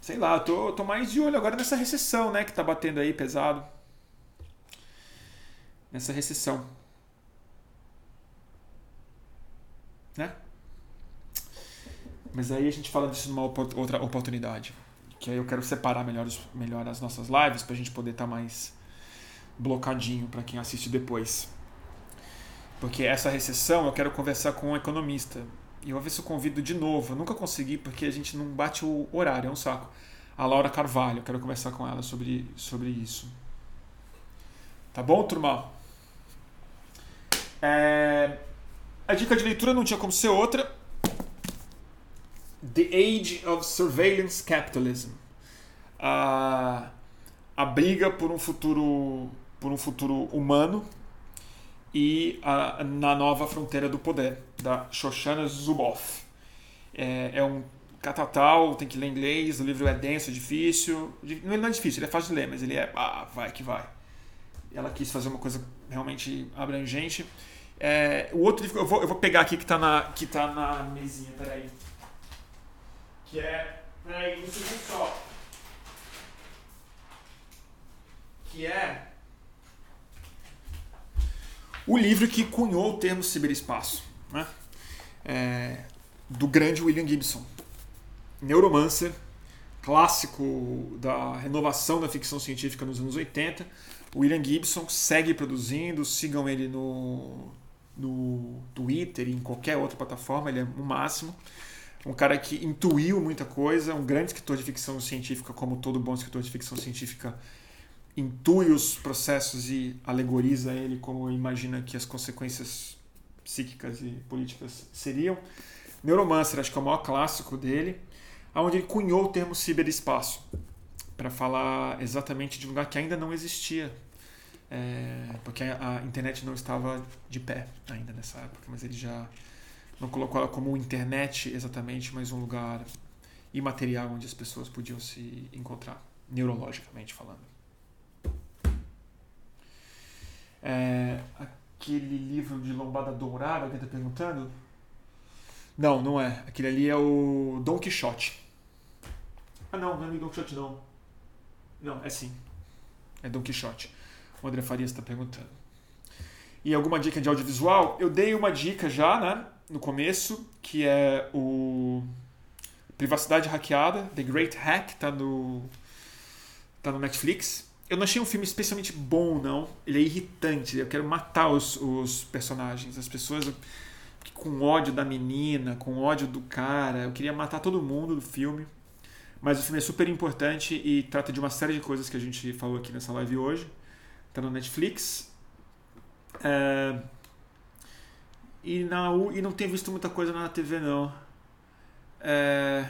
Sei lá, tô, tô mais de olho agora nessa recessão, né? Que tá batendo aí pesado. Nessa recessão. Né? Mas aí a gente fala disso numa outra oportunidade. Que aí eu quero separar melhor, melhor as nossas lives pra gente poder estar tá mais blocadinho para quem assiste depois. Porque essa recessão eu quero conversar com um economista. E eu vou ver se eu convido de novo. Eu nunca consegui porque a gente não bate o horário, é um saco. A Laura Carvalho, eu quero conversar com ela sobre, sobre isso. Tá bom, turma? É... A dica de leitura não tinha como ser outra. The Age of Surveillance Capitalism. A, a briga por um futuro por um futuro humano e a, na Nova Fronteira do Poder, da Shoshana Zuboff. É, é um catatal, tem que ler inglês, o livro é denso, é difícil. Ele não é difícil, ele é fácil de ler, mas ele é. Ah, vai que vai. Ela quis fazer uma coisa realmente abrangente. É, o outro livro, eu vou, eu vou pegar aqui que está na, que tá na mesinha, peraí. Que é. Peraí, um segundo só. Que é o livro que cunhou o termo ciberespaço, né? é, do grande William Gibson. Neuromancer, clássico da renovação da ficção científica nos anos 80. William Gibson segue produzindo, sigam ele no, no Twitter e em qualquer outra plataforma, ele é o máximo. Um cara que intuiu muita coisa, um grande escritor de ficção científica, como todo bom escritor de ficção científica intui os processos e alegoriza ele como imagina que as consequências psíquicas e políticas seriam. Neuromancer, acho que é o maior clássico dele, onde ele cunhou o termo ciberespaço para falar exatamente de um lugar que ainda não existia, é, porque a, internet não estava de pé ainda nessa época, mas ele já não colocou ela como internet exatamente, mas um lugar imaterial onde as pessoas podiam se encontrar, neurologicamente falando. É, aquele livro de Lombada Dourada, alguém está perguntando? Não, não é. Aquele ali é o Don Quixote. Ah, não, não é Don Quixote, não. Não, é sim. É Don Quixote. O André Farias está perguntando. E alguma dica de audiovisual? Eu dei uma dica já, né? No começo, que é o Privacidade Hackeada, The Great Hack, tá no, tá no Netflix. Eu não achei um filme especialmente bom, não. Ele é irritante. Eu quero matar os, os personagens. As pessoas com ódio da menina, com ódio do cara. Eu queria matar todo mundo do filme. Mas o filme é super importante e trata de uma série de coisas que a gente falou aqui nessa live hoje. Tá no Netflix. É... E, na, e não tenho visto muita coisa na TV, não. É...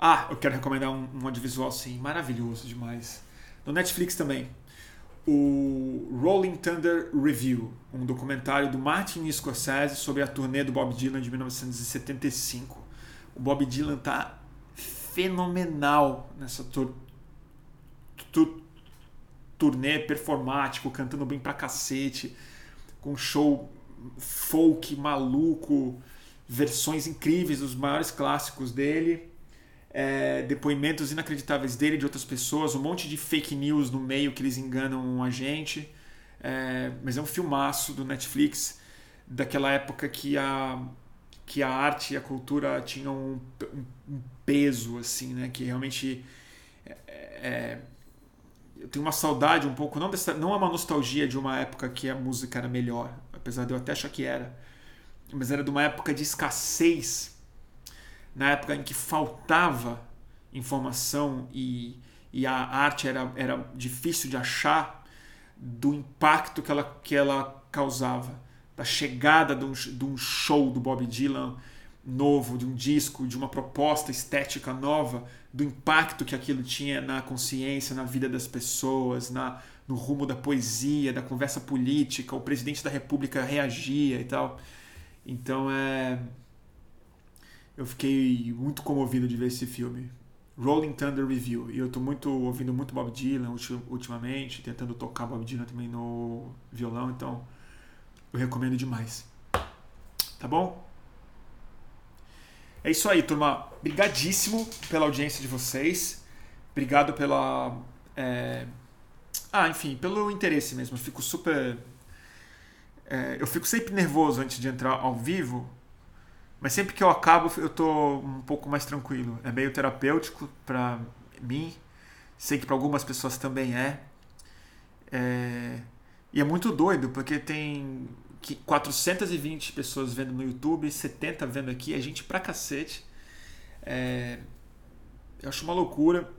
Ah, eu quero recomendar um, um audiovisual, sim, maravilhoso demais. No Netflix também. O Rolling Thunder Review, um documentário do Martin Scorsese sobre a turnê do Bob Dylan de 1975. O Bob Dylan tá fenomenal nessa tur tur turnê performático, cantando bem pra cacete, com show folk maluco, versões incríveis dos maiores clássicos dele, é, depoimentos inacreditáveis dele de outras pessoas, um monte de fake news no meio que eles enganam a gente. É, mas é um filmaço do Netflix daquela época que a que a arte e a cultura tinham um, um peso assim, né? Que realmente é, é, eu tenho uma saudade um pouco não dessa, não é uma nostalgia de uma época que a música era melhor, apesar de eu até achar que era mas era de uma época de escassez, na época em que faltava informação e, e a arte era, era difícil de achar, do impacto que ela, que ela causava, da chegada de um, de um show do Bob Dylan novo, de um disco, de uma proposta estética nova, do impacto que aquilo tinha na consciência, na vida das pessoas, na, no rumo da poesia, da conversa política, o presidente da república reagia e tal. Então é. Eu fiquei muito comovido de ver esse filme. Rolling Thunder Review. E eu tô muito ouvindo muito Bob Dylan ultimamente, tentando tocar Bob Dylan também no violão, então eu recomendo demais. Tá bom? É isso aí, turma. Obrigadíssimo pela audiência de vocês. Obrigado pela. É... Ah, enfim, pelo interesse mesmo. Eu fico super é, eu fico sempre nervoso antes de entrar ao vivo, mas sempre que eu acabo eu tô um pouco mais tranquilo. É meio terapêutico para mim, sei que para algumas pessoas também é. é. E é muito doido, porque tem 420 pessoas vendo no YouTube, 70 vendo aqui, é gente pra cacete. É, eu acho uma loucura.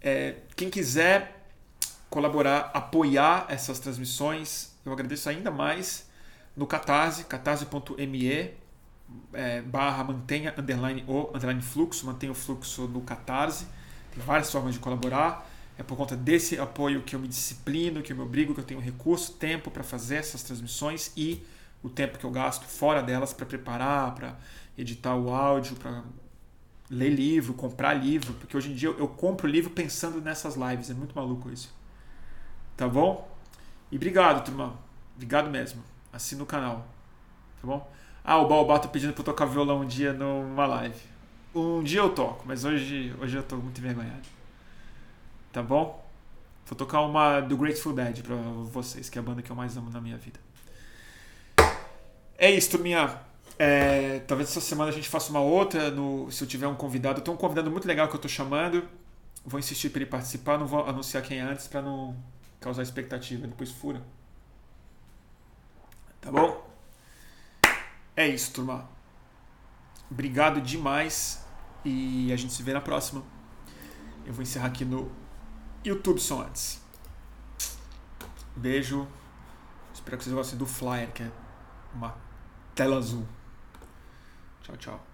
É, quem quiser colaborar, apoiar essas transmissões, eu agradeço ainda mais no Catarse, catarse.me é, barra mantenha underline o underline fluxo, mantenha o fluxo no Catarse. Tem várias formas de colaborar. É por conta desse apoio que eu me disciplino, que eu me obrigo, que eu tenho recurso, tempo para fazer essas transmissões e o tempo que eu gasto fora delas para preparar, para editar o áudio, para ler livro, comprar livro, porque hoje em dia eu, eu compro livro pensando nessas lives, é muito maluco isso. Tá bom? E obrigado, turma. Obrigado mesmo. Assina o canal. Tá bom? Ah, o Baobá tá pedindo pra eu tocar violão um dia numa live. Um dia eu toco, mas hoje, hoje eu tô muito envergonhado. Tá bom? Vou tocar uma do Grateful Dead pra vocês, que é a banda que eu mais amo na minha vida. É isso, turminha. É, talvez essa semana a gente faça uma outra, no, se eu tiver um convidado. Tenho um convidado muito legal que eu tô chamando. Vou insistir para ele participar, não vou anunciar quem é antes para não causar expectativa, depois fura. Tá bom? É isso, turma. Obrigado demais e a gente se vê na próxima. Eu vou encerrar aqui no YouTube só antes. Beijo. Espero que vocês gostem do flyer, que é uma tela azul. Tchau, tchau.